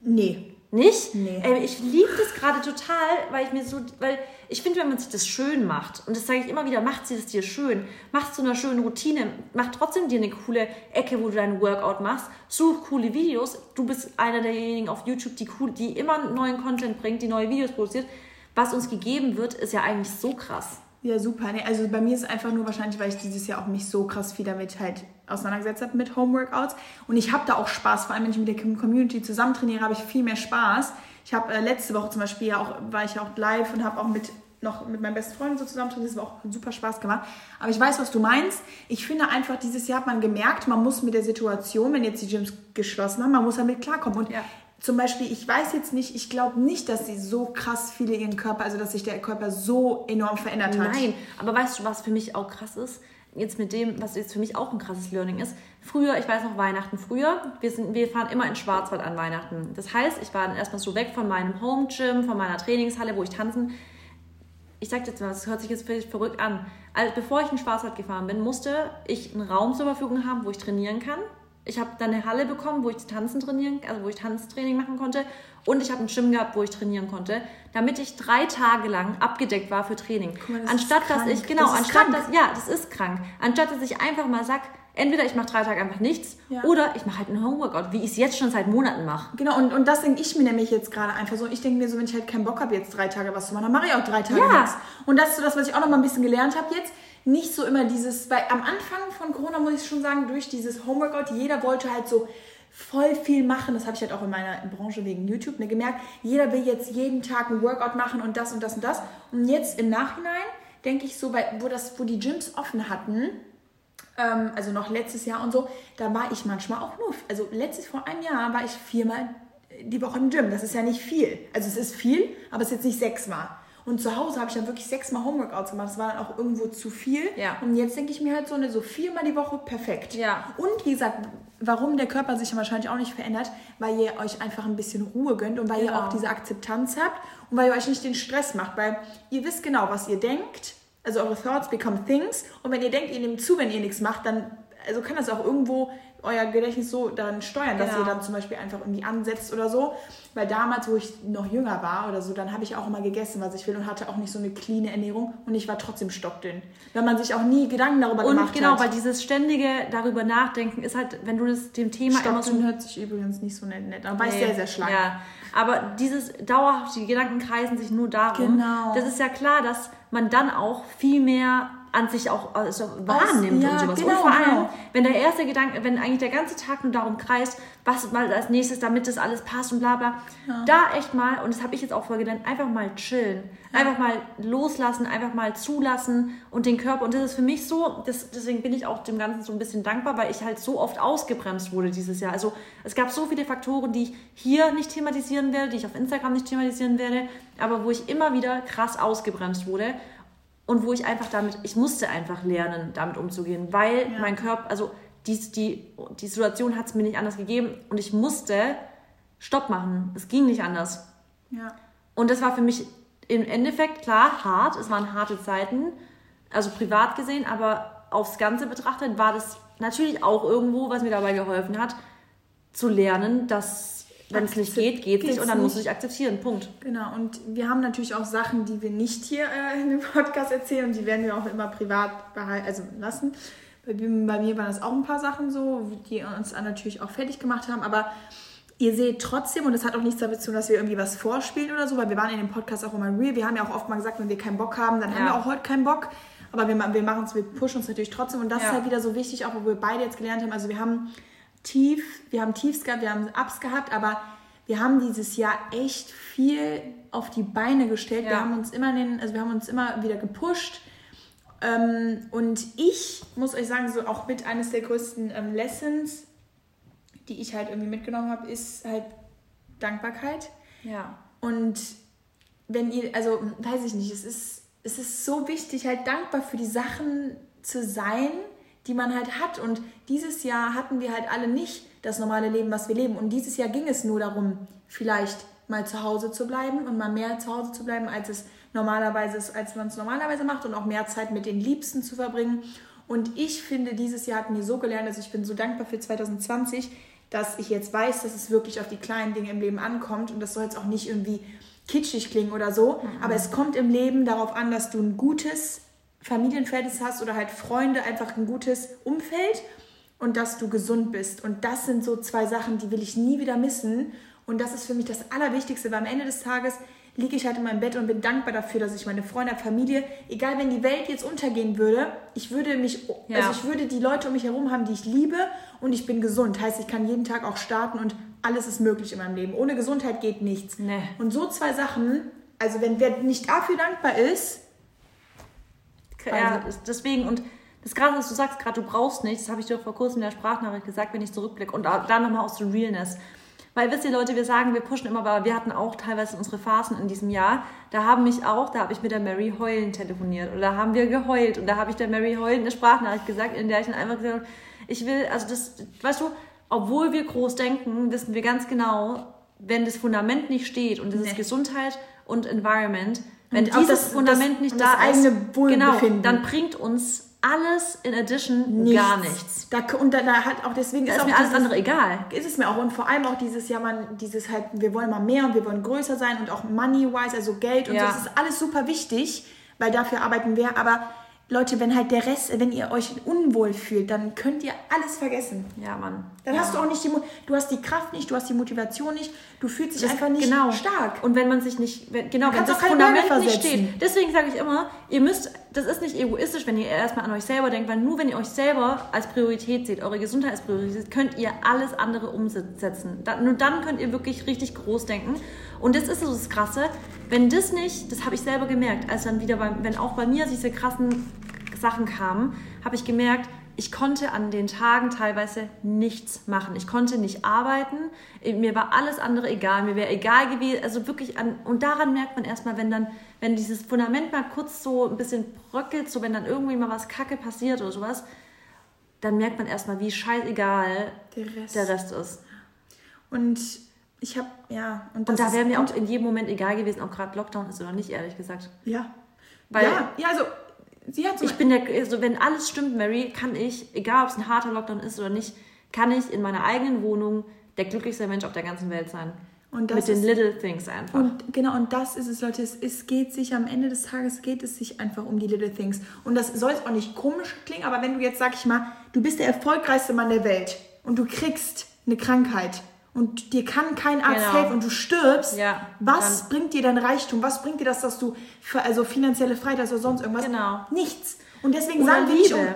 Nee. Nicht? Nee. Ey, ich liebe das gerade total, weil ich mir so, weil ich finde, wenn man sich das schön macht, und das sage ich immer wieder, macht sie das dir schön, macht zu einer schönen Routine, mach trotzdem dir eine coole Ecke, wo du deinen Workout machst, such coole Videos. Du bist einer derjenigen auf YouTube, die, cool, die immer neuen Content bringt, die neue Videos produziert. Was uns gegeben wird, ist ja eigentlich so krass. Ja, super. Nee, also bei mir ist es einfach nur wahrscheinlich, weil ich dieses Jahr auch mich so krass viel damit halt auseinandergesetzt habe mit Homeworkouts. Und ich habe da auch Spaß, vor allem wenn ich mit der Community zusammen trainiere, habe ich viel mehr Spaß. Ich habe äh, letzte Woche zum Beispiel ja auch, war ich ja auch live und habe auch mit noch mit meinen besten Freunden so zusammen trainiert. Das war auch super Spaß gemacht. Aber ich weiß, was du meinst. Ich finde einfach, dieses Jahr hat man gemerkt, man muss mit der Situation, wenn jetzt die Gyms geschlossen haben, man muss damit klarkommen. Und Ja. zum Beispiel, ich weiß jetzt nicht, ich glaube nicht, dass sie so krass viele ihren Körper, also dass sich der Körper so enorm verändert hat. Nein, aber weißt du, was für mich auch krass ist? Jetzt mit dem, was jetzt für mich auch ein krasses Learning ist. Früher, ich weiß noch Weihnachten früher, wir, sind, wir fahren immer in Schwarzwald an Weihnachten. Das heißt, ich war dann erstmal so weg von meinem Home Gym, von meiner Trainingshalle, wo ich tanzen. Ich sag jetzt mal, das hört sich jetzt völlig verrückt an. Also bevor ich in Schwarzwald gefahren bin, musste ich einen Raum zur Verfügung haben, wo ich trainieren kann. Ich habe dann eine Halle bekommen, wo ich Tanzen trainieren, also wo ich Tanztraining machen konnte. Und ich habe einen Gym gehabt, wo ich trainieren konnte, damit ich drei Tage lang abgedeckt war für Training. mal, das anstatt ist dass ich, genau, Das anstatt krank. dass, ja, das ist krank. Anstatt dass ich einfach mal sag, entweder ich mache drei Tage einfach nichts Ja. oder ich mache halt einen Homeworkout, wie ich es jetzt schon seit Monaten mache. Genau, und, und das denke ich mir nämlich jetzt gerade einfach so. Ich denke mir so, wenn ich halt keinen Bock habe, jetzt drei Tage was zu machen, dann mache ich auch drei Tage Ja. nichts. Und das ist so das, was ich auch noch mal ein bisschen gelernt habe jetzt. Nicht so immer dieses, weil am Anfang von Corona muss ich schon sagen, durch dieses Homeworkout, jeder wollte halt so voll viel machen. Das habe ich halt auch in meiner Branche wegen YouTube ne, gemerkt. Jeder will jetzt jeden Tag ein Workout machen und das und das und das. Und jetzt im Nachhinein denke ich so, weil, wo, das, wo die Gyms offen hatten, ähm, also noch letztes Jahr und so, da war ich manchmal auch nur, also letztes vor einem Jahr war ich viermal die Woche im Gym. Das ist ja nicht viel. Also es ist viel, aber es ist jetzt nicht sechsmal. Und zu Hause habe ich dann wirklich sechsmal Homeworkouts gemacht. Das war dann auch irgendwo zu viel. Ja. Und jetzt denke ich mir halt so, eine, so viermal die Woche perfekt. Ja. Und wie gesagt, warum der Körper sich ja wahrscheinlich auch nicht verändert, weil ihr euch einfach ein bisschen Ruhe gönnt und weil ihr Genau. auch diese Akzeptanz habt und weil ihr euch nicht den Stress macht. Weil ihr wisst genau, was ihr denkt. Also eure Thoughts become things. Und wenn ihr denkt, ihr nehmt zu, wenn ihr nichts macht, dann also kann das auch irgendwo euer Gedächtnis so dann steuern, dass Genau. ihr dann zum Beispiel einfach irgendwie ansetzt oder so. Weil damals, wo ich noch jünger war oder so, dann habe ich auch immer gegessen, was ich will und hatte auch nicht so eine clean Ernährung und ich war trotzdem stockdünn. Weil man sich auch nie Gedanken darüber Und gemacht genau, hat. weil dieses ständige darüber nachdenken ist halt, wenn du das dem Thema immer so Stockdünn hört sich übrigens nicht so nett, nett an, aber ist Nee. sehr, sehr schlank. Ja, aber dieses dauerhaft, die Gedanken kreisen sich nur darum. Genau. Das ist ja klar, dass man dann auch viel mehr an sich auch also wahrnimmt ja, und sowas. genau, und vor allem, genau. wenn der erste Gedanke, wenn eigentlich der ganze Tag nur darum kreist, was mal als nächstes, damit das alles passt und bla bla, da echt mal, und das habe ich jetzt auch voll gelernt, einfach mal chillen. Einfach mal loslassen, einfach mal zulassen und den Körper, und das ist für mich so, das, deswegen bin ich auch dem Ganzen so ein bisschen dankbar, weil ich halt so oft ausgebremst wurde dieses Jahr. Also es gab so viele Faktoren, die ich hier nicht thematisieren werde, die ich auf Instagram nicht thematisieren werde, aber wo ich immer wieder krass ausgebremst wurde und wo ich einfach damit, ich musste einfach lernen, damit umzugehen, weil mein Körper, also die, die, die Situation hat es mir nicht anders gegeben und ich musste Stopp machen. Es ging nicht anders. Ja. Und das war für mich im Endeffekt klar hart. Es waren harte Zeiten, also privat gesehen, aber aufs Ganze betrachtet war das natürlich auch irgendwo, was mir dabei geholfen hat, zu lernen, dass wenn es nicht geht, geht es nicht und dann musst du dich akzeptieren. Punkt. Genau, und wir haben natürlich auch Sachen, die wir nicht hier äh, in dem Podcast erzählen und die werden wir auch immer privat behalten, also lassen. Bei, mir- bei mir waren das auch ein paar Sachen so, die uns dann natürlich auch fertig gemacht haben, aber ihr seht trotzdem, und das hat auch nichts damit zu tun, dass wir irgendwie was vorspielen oder so, weil wir waren in dem Podcast auch immer real. Wir haben ja auch oft mal gesagt, wenn wir keinen Bock haben, dann haben Ja. wir auch heute keinen Bock. aber wir, wir machen es, wir pushen uns natürlich trotzdem und das Ja. ist halt wieder so wichtig, auch wo wir beide jetzt gelernt haben. Also wir haben tief, wir haben Tiefs gehabt, wir haben Ups gehabt, aber wir haben dieses Jahr echt viel auf die Beine gestellt. Wir Ja. haben uns immer den, also wir haben uns immer wieder gepusht. Ähm, und ich muss euch sagen, so auch mit eines der größten ähm, Lessons, die ich halt irgendwie mitgenommen habe, ist halt Dankbarkeit. Ja. Und wenn ihr, also weiß ich nicht, es ist, es ist so wichtig, halt dankbar für die Sachen zu sein, die man halt hat. Und dieses Jahr hatten wir halt alle nicht das normale Leben, was wir leben. Und dieses Jahr ging es nur darum, vielleicht mal zu Hause zu bleiben und mal mehr zu Hause zu bleiben, als es normalerweise ist, als man es normalerweise macht und auch mehr Zeit mit den Liebsten zu verbringen. Und ich finde, dieses Jahr hat mir so gelernt, also ich bin so dankbar für 2020, dass ich jetzt weiß, dass es wirklich auf die kleinen Dinge im Leben ankommt und das soll jetzt auch nicht irgendwie kitschig klingen oder so, aber es kommt im Leben darauf an, dass du ein gutes Familienverhältnis hast oder halt Freunde, einfach ein gutes Umfeld und dass du gesund bist. Und das sind so zwei Sachen, die will ich nie wieder missen. Und das ist für mich das Allerwichtigste, weil am Ende des Tages liege ich halt in meinem Bett und bin dankbar dafür, dass ich meine Freunde, Familie, egal wenn die Welt jetzt untergehen würde, ich würde mich, Ja. also ich würde die Leute um mich herum haben, die ich liebe und ich bin gesund. Heißt, ich kann jeden Tag auch starten und alles ist möglich in meinem Leben. Ohne Gesundheit geht nichts. Nee. Und so zwei Sachen, also wenn wer nicht dafür dankbar ist, Ja, deswegen und das Krasse ist, du sagst gerade, du brauchst nichts, das habe ich dir auch vor kurzem in der Sprachnachricht gesagt, wenn ich zurückblicke und dann nochmal aus der Realness. Weil wisst ihr Leute, wir sagen, wir pushen immer, aber wir hatten auch teilweise unsere Phasen in diesem Jahr. Da haben mich auch, da habe ich mit der Mary heulen telefoniert oder da haben wir geheult und da habe ich der Mary heulen eine Sprachnachricht gesagt, in der ich dann einfach gesagt habe, ich will, also das, weißt du, obwohl wir groß denken, wissen wir ganz genau, wenn das Fundament nicht steht und das ist Nee. Gesundheit und Environment, wenn Und dieses das- Fundament das- nicht da das ist, eigene Wohlbefinden. genau, dann bringt uns alles in addition nichts. gar nichts. Da, und da, da hat auch deswegen Da ist ist auch mir alles andere egal. ist es mir auch und vor allem auch dieses Jahr man dieses halt wir wollen mal mehr und wir wollen größer sein und auch money wise also Geld und Ja. so das ist alles super wichtig weil dafür arbeiten wir aber Leute wenn halt der Rest wenn ihr euch unwohl fühlt dann könnt ihr alles vergessen Ja, Mann. dann ja. hast du auch nicht die du hast die Kraft nicht du hast die Motivation nicht du fühlst dich Das- einfach nicht genau. stark Und wenn man sich nicht, wenn, genau, wenn kannst das Fundament nicht steht. Deswegen sage ich immer, ihr müsst, das ist nicht egoistisch, wenn ihr erstmal an euch selber denkt, weil nur wenn ihr euch selber als Priorität seht, eure Gesundheit als Priorität seht, könnt ihr alles andere umsetzen. Da, nur dann könnt ihr wirklich richtig groß denken. Und das ist so das Krasse, wenn das nicht, das habe ich selber gemerkt, als dann wieder, bei, wenn auch bei mir diese krassen Sachen kamen, habe ich gemerkt, ich konnte an den Tagen teilweise nichts machen. Ich konnte nicht arbeiten. Mir war alles andere egal. Mir wäre egal gewesen. Also wirklich an, und daran merkt man erstmal, wenn dann, wenn dieses Fundament mal kurz so ein bisschen bröckelt, so wenn dann irgendwie mal was Kacke passiert oder sowas, dann merkt man erstmal, wie scheißegal der Rest der Rest ist. und ich habe ja und, Und da wäre mir auch in jedem Moment egal gewesen, ob gerade Lockdown ist oder nicht, ehrlich gesagt. ja Weil- ja ja also sie hat so Ich bin der, also wenn alles stimmt, Mary, kann ich, egal ob es ein harter Lockdown ist oder nicht, kann ich in meiner eigenen Wohnung der glücklichste Mensch auf der ganzen Welt sein. Und das Mit den ist- little things einfach. Und genau, und das ist es, Leute. Es, es geht sich am Ende des Tages geht es sich einfach um die little things. Und das soll jetzt auch nicht komisch klingen, aber wenn du jetzt, sag ich mal, du bist der erfolgreichste Mann der Welt und du kriegst eine Krankheit und dir kann kein Arzt Genau. helfen und du stirbst, Ja, was bringt dir dein Reichtum? Was bringt dir das, dass du also finanzielle Freiheit hast oder sonst irgendwas? Genau. Nichts. Und deswegen Oder sagen wir nicht um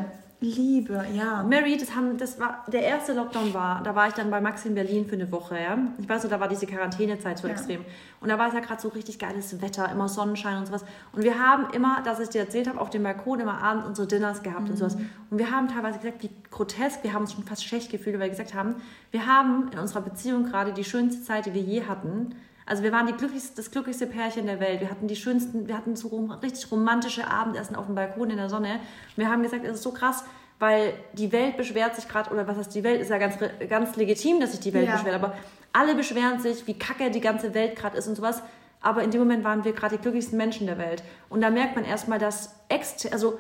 Liebe, ja. Mary, das haben, das war der erste Lockdown war, da war ich dann bei Max in Berlin für eine Woche, ja. Ich weiß so, da war diese Quarantänezeit so Ja. extrem. Und da war es ja gerade so richtig geiles Wetter, immer Sonnenschein und sowas. Und wir haben immer, dass ich dir erzählt habe, auf dem Balkon immer abends unsere Dinners gehabt und sowas. Und wir haben teilweise gesagt, wie grotesk, wir haben uns schon fast schlecht gefühlt, weil wir gesagt haben, wir haben in unserer Beziehung gerade die schönste Zeit, die wir je hatten. Also wir waren die glücklichste, das glücklichste Pärchen der Welt. Wir hatten die schönsten, wir hatten so rom, richtig romantische Abendessen auf dem Balkon in der Sonne. Und wir haben gesagt, es ist so krass, weil die Welt beschwert sich gerade, oder was heißt die Welt, ist ja ganz, ganz legitim, dass sich die Welt Ja. beschwert, aber alle beschweren sich, wie kacke die ganze Welt gerade ist und sowas. Aber in dem Moment waren wir gerade die glücklichsten Menschen der Welt. Und da merkt man erstmal, dass ext also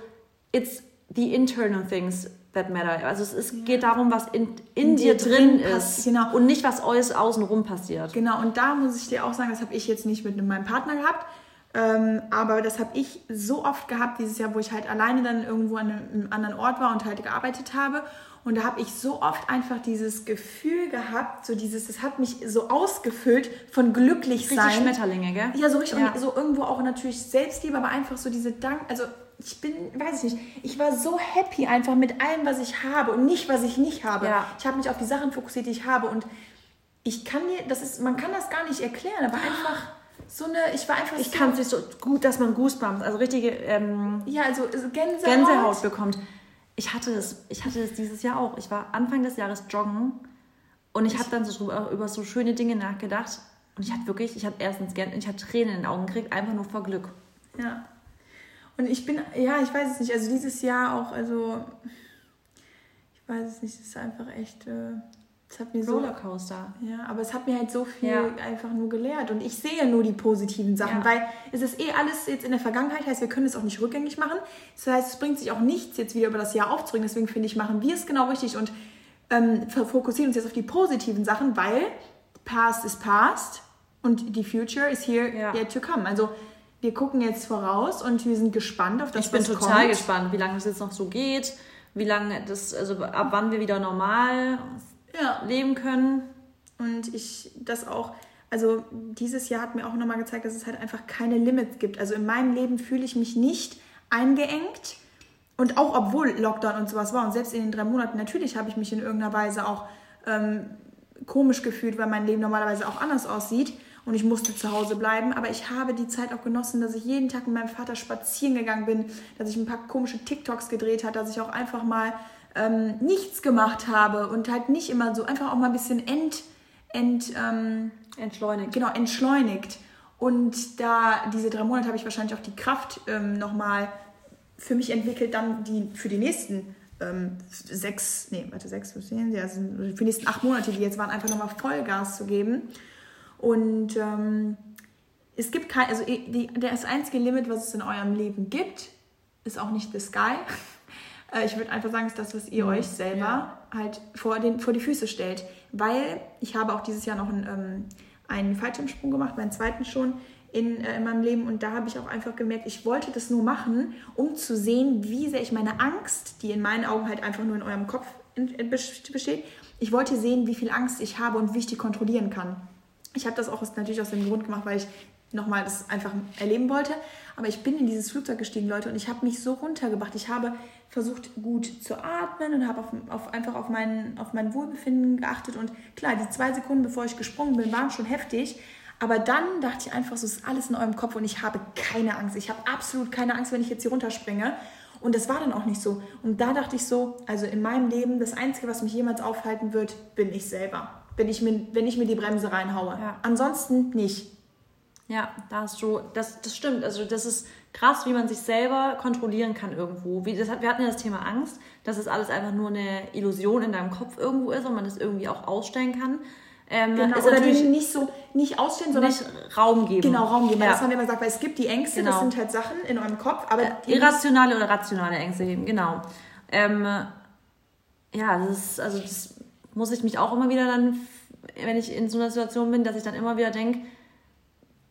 it's the internal things that matter. Also es ist, geht darum, was in, in, In dir dir drin drin ist genau. und nicht, was außen außenrum passiert. Genau, und da muss ich dir auch sagen, das habe ich jetzt nicht mit meinem Partner gehabt, ähm, aber das habe ich so oft gehabt dieses Jahr, wo ich halt alleine dann irgendwo an einem, einem anderen Ort war und halt gearbeitet habe. Und da habe ich so oft einfach dieses Gefühl gehabt, so dieses, das hat mich so ausgefüllt von glücklich Richtig sein. Schmetterlinge, gell? Ja, so richtig. Ja. Und so irgendwo auch natürlich Selbstliebe, aber einfach so diese Dank, also ich bin, weiß ich nicht, ich war so happy einfach mit allem, was ich habe und nicht, was ich nicht habe. Ja. Ich habe mich auf die Sachen fokussiert, die ich habe und ich kann mir, das ist, man kann das gar nicht erklären, aber einfach so eine, ich war einfach Ich so, kann es nicht so gut, dass man Goosebumps, also richtige ähm, ja, also so Gänsehaut. Gänsehaut bekommt. Ich hatte das, ich hatte das dieses Jahr auch. Ich war Anfang des Jahres joggen und ich habe dann so drüber, über so schöne Dinge nachgedacht und ich hatte wirklich, ich habe erstens gern, ich habe Tränen in den Augen gekriegt, einfach nur vor Glück. Ja. Und ich bin, ja, ich weiß es nicht, also dieses Jahr auch, also, ich weiß es nicht, es ist einfach echt, äh, es hat mir so, Rollercoaster. ja, aber es hat mir halt so viel Ja. einfach nur gelehrt und ich sehe nur die positiven Sachen, Ja. weil es ist eh alles jetzt in der Vergangenheit, heißt, wir können es auch nicht rückgängig machen. Das heißt, es bringt sich auch nichts, jetzt wieder über das Jahr aufzuregen, deswegen finde ich, machen wir es genau richtig und ähm, fokussieren uns jetzt auf die positiven Sachen, weil past is past und die future is here Ja. yet to come. Also wir gucken jetzt voraus und wir sind gespannt auf das, Ich bin was total kommt. gespannt, wie lange das jetzt noch so geht, wie lange das, also ab wann wir wieder normal Ja. leben können. Und ich das auch, also dieses Jahr hat mir auch nochmal gezeigt, dass es halt einfach keine Limits gibt. Also in meinem Leben fühle ich mich nicht eingeengt. Und auch obwohl Lockdown und sowas war und selbst in den drei Monaten, natürlich habe ich mich in irgendeiner Weise auch ähm, komisch gefühlt, weil mein Leben normalerweise auch anders aussieht und ich musste zu Hause bleiben. Aber ich habe die Zeit auch genossen, dass ich jeden Tag mit meinem Vater spazieren gegangen bin, dass ich ein paar komische TikToks gedreht habe, dass ich auch einfach mal ähm, nichts gemacht habe und halt nicht immer so, einfach auch mal ein bisschen ent, ent, ähm, Entschleunigt. genau, entschleunigt. Und da diese drei Monate habe ich wahrscheinlich auch die Kraft ähm, nochmal für mich entwickelt, dann die für die nächsten ähm, sechs, nee, warte, sechs, was sehen Sie, also für die nächsten acht Monate, die jetzt waren, einfach nochmal Vollgas zu geben. Und ähm, es gibt kein, also die, das einzige Limit, was es in eurem Leben gibt, ist auch nicht the sky. Äh, Ich würde einfach sagen, es ist das, was ihr euch selber halt vor, den, vor die Füße stellt. Weil ich habe auch dieses Jahr noch einen, ähm, einen Fallschirmsprung gemacht, meinen zweiten schon in, äh, in meinem Leben. Und da habe ich auch einfach gemerkt, ich wollte das nur machen, um zu sehen, wie sehr ich meine Angst, die in meinen Augen halt einfach nur in eurem Kopf in, in, besteht, ich wollte sehen, wie viel Angst ich habe und wie ich die kontrollieren kann. Ich habe das auch aus, natürlich aus dem Grund gemacht, weil ich nochmal das einfach erleben wollte. Aber ich bin in dieses Flugzeug gestiegen, Leute, und ich habe mich so runtergebracht. Ich habe versucht, gut zu atmen und habe auf, auf, einfach auf mein, auf mein Wohlbefinden geachtet. Und klar, die zwei Sekunden, bevor ich gesprungen bin, waren schon heftig. Aber dann dachte ich einfach, so ist alles in eurem Kopf und ich habe keine Angst. Ich habe absolut keine Angst, wenn ich jetzt hier runterspringe. Und das war dann auch nicht so. Und da dachte ich so, also in meinem Leben, das Einzige, was mich jemals aufhalten wird, bin ich selber. Wenn ich mir, wenn ich mir die Bremse reinhaue. Ja. Ansonsten nicht. Ja, da hast du, das, das stimmt. Also das ist krass, wie man sich selber kontrollieren kann irgendwo. Wie, das hat, wir hatten ja das Thema Angst, dass es alles einfach nur eine Illusion in deinem Kopf irgendwo ist und man das irgendwie auch ausstellen kann. Ähm, Genau. ist Oder natürlich denen nicht so, nicht ausstellen, sondern nicht Raum geben. genau Raum geben. Weil Ja. Das haben wir immer gesagt, weil es gibt die Ängste, das Genau. sind halt Sachen in eurem Kopf, aber die Irrationale oder rationale Ängste heben, genau. Ähm, ja, das ist, also das muss ich mich auch immer wieder dann, wenn ich in so einer Situation bin, dass ich dann immer wieder denke,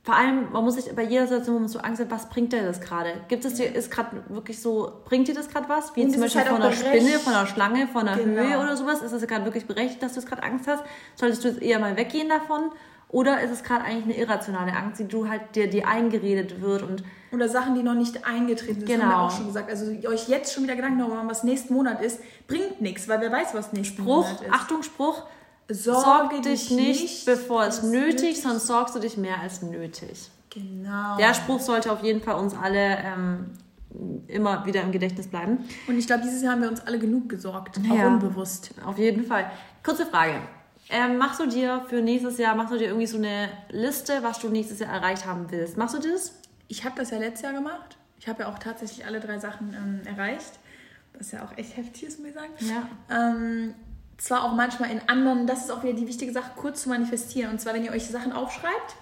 vor allem, man muss sich bei jeder Situation, wo man so Angst hat, was bringt dir das gerade? Gibt es dir, ist gerade wirklich so, bringt dir das gerade was? Wie Und zum Beispiel halt von einer Spinne, von einer Schlange, von einer Genau. Höhe oder sowas? Ist es gerade wirklich berechtigt, dass du jetzt gerade Angst hast? Solltest du jetzt eher mal weggehen davon? Oder ist es gerade eigentlich eine irrationale Angst, die du halt dir, dir eingeredet wird und oder Sachen, die noch nicht eingetreten sind. Das haben wir Genau. auch schon gesagt. Also euch jetzt schon wieder Gedanken darüber machen, was nächsten Monat ist, bringt nichts, weil wer weiß, was nächsten Spruch, Monat ist. Achtung, Spruch, Sorge sorg dich nicht, bevor es nötig, ist. sonst sorgst du dich mehr als nötig. Genau. Der Spruch sollte auf jeden Fall uns alle ähm, immer wieder im Gedächtnis bleiben. Und ich glaube, dieses Jahr haben wir uns alle genug gesorgt, auch Ja. unbewusst. Auf jeden Fall. Kurze Frage. Ähm, machst du dir für nächstes Jahr, machst du dir irgendwie so eine Liste, was du nächstes Jahr erreicht haben willst? Machst du das? Ich habe das ja letztes Jahr gemacht. Ich habe ja auch tatsächlich alle drei Sachen ähm, erreicht. Was ja auch echt heftig ist, muss ich sagen. Ja. Ähm, zwar auch manchmal in anderen, das ist auch wieder die wichtige Sache, kurz zu manifestieren. Und zwar, wenn ihr euch Sachen aufschreibt,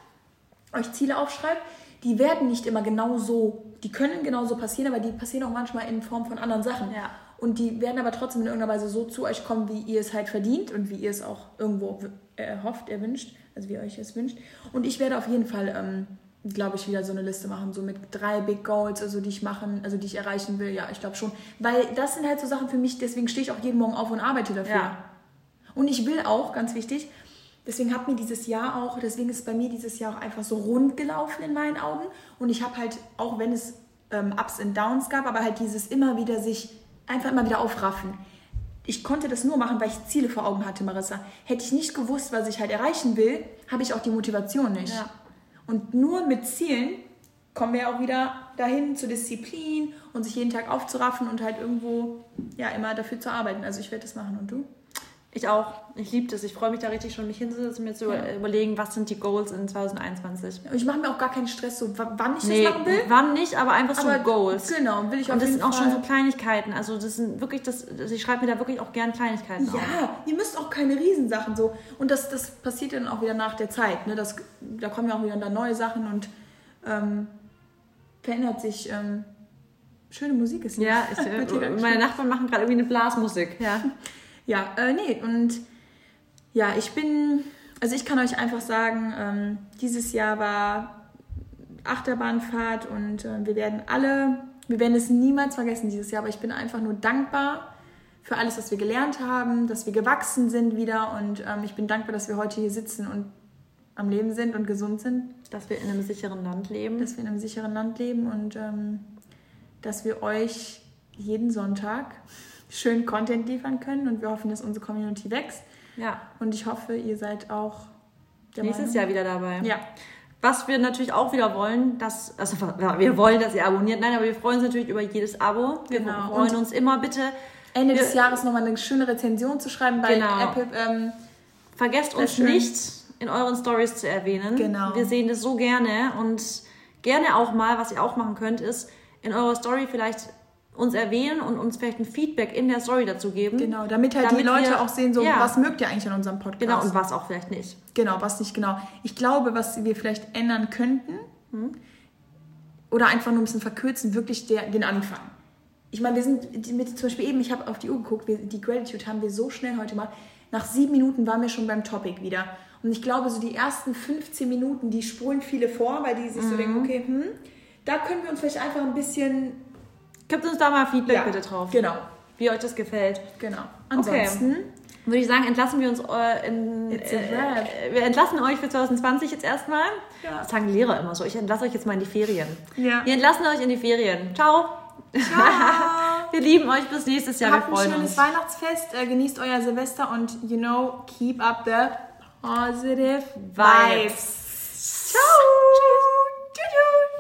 euch Ziele aufschreibt, die werden nicht immer genau so, die können genauso passieren, aber die passieren auch manchmal in Form von anderen Sachen. Ja. Und die werden aber trotzdem in irgendeiner Weise so zu euch kommen, wie ihr es halt verdient und wie ihr es auch irgendwo äh, hofft, erwünscht, also wie ihr euch es wünscht. Und ich werde auf jeden Fall, ähm, glaube ich, wieder so eine Liste machen, so mit drei Big Goals, also die ich machen, also die ich erreichen will. Ja, ich glaube schon. Weil das sind halt so Sachen für mich, deswegen stehe ich auch jeden Morgen auf und arbeite dafür. Ja. Und ich will auch, ganz wichtig, deswegen hat mir dieses Jahr auch, deswegen ist bei mir dieses Jahr auch einfach so rund gelaufen in meinen Augen. Und ich habe halt, auch wenn es ähm, Ups und Downs gab, aber halt dieses immer wieder sich einfach immer wieder aufraffen. Ich konnte das nur machen, weil ich Ziele vor Augen hatte, Marissa. Hätte ich nicht gewusst, was ich halt erreichen will, habe ich auch die Motivation nicht. Ja. Und nur mit Zielen kommen wir auch wieder dahin zur Disziplin und sich jeden Tag aufzuraffen und halt irgendwo ja immer dafür zu arbeiten. Also ich werde das machen und du? Ich auch. Ich liebe das. Ich freue mich da richtig schon, mich hinzusetzen, mir zu Ja. überlegen, was sind die Goals in 2021. Ich mache mir auch gar keinen Stress, so wann ich Nee, das machen will. wann nicht, aber einfach so Aber Goals. Genau, will ich Und auf das sind auch Fall. schon so Kleinigkeiten. Also das sind wirklich, das, also ich schreibe mir da wirklich auch gern Kleinigkeiten auf. Ja, ihr müsst auch keine Riesensachen so. Und das, das passiert dann auch wieder nach der Zeit. Ne? Das, da kommen ja auch wieder dann neue Sachen und ähm, verändert sich. Ähm, schöne Musik ist. Ja, ich, (laughs) äh, meine. Nachbarn machen gerade irgendwie eine Blasmusik. Ja. (laughs) Ja, äh, nee, und ja, ich bin, also ich kann euch einfach sagen, ähm, dieses Jahr war Achterbahnfahrt und äh, wir werden alle, wir werden es niemals vergessen dieses Jahr, aber ich bin einfach nur dankbar für alles, was wir gelernt haben, dass wir gewachsen sind wieder und ähm, ich bin dankbar, dass wir heute hier sitzen und am Leben sind und gesund sind, Dass wir in einem sicheren Land leben. dass wir in einem sicheren Land leben und ähm, dass wir euch jeden Sonntag schön Content liefern können und wir hoffen, dass unsere Community wächst. ja. Und ich hoffe, ihr seid auch Nächstes Meinung. Jahr wieder dabei. Ja, Was wir natürlich auch wieder wollen, dass, also wir wollen, dass ihr abonniert. Nein, aber wir freuen uns natürlich über jedes Abo. Wir Genau. freuen uns immer bitte. Ende Wir- des Jahres nochmal eine schöne Rezension zu schreiben bei Genau. Apple. Ähm, Vergesst uns schön. nicht in euren Stories zu erwähnen. Genau. Wir sehen das so gerne und gerne auch mal, was ihr auch machen könnt, ist in eurer Story vielleicht uns erwähnen und uns vielleicht ein Feedback in der Story dazu geben. genau, damit halt Damit die Leute wir- auch sehen, so, ja. was mögt ihr eigentlich an unserem Podcast? Genau, und was auch vielleicht nicht. Genau, was nicht genau. Ich glaube, was wir vielleicht ändern könnten oder einfach nur ein bisschen verkürzen, wirklich der, den Anfang. Ich meine, wir sind mit, zum Beispiel eben, ich habe auf die Uhr geguckt, wir, die Gratitude haben wir so schnell heute mal. Nach sieben Minuten waren wir schon beim Topic wieder. Und ich glaube, so die ersten 15 Minuten, die spulen viele vor, weil die sich so denken, okay, hm, da können wir uns vielleicht einfach ein bisschen. Gebt uns da mal Feedback Ja, bitte drauf, Genau, wie euch das gefällt. genau. Ansonsten, Würde ich sagen, entlassen wir uns äh, in. Wrap. Äh, wir entlassen euch für 2020 jetzt erstmal. Ja. Das sagen Lehrer immer so. Ich entlasse euch jetzt mal in die Ferien. Ja. Wir entlassen euch in die Ferien. Ciao. ciao! (laughs) Wir lieben euch bis nächstes Jahr. Habt wir ein freuen schönes uns. Weihnachtsfest, äh, genießt euer Silvester und, you know, keep up the positive Vibes. vibes. Ciao! Tschüss!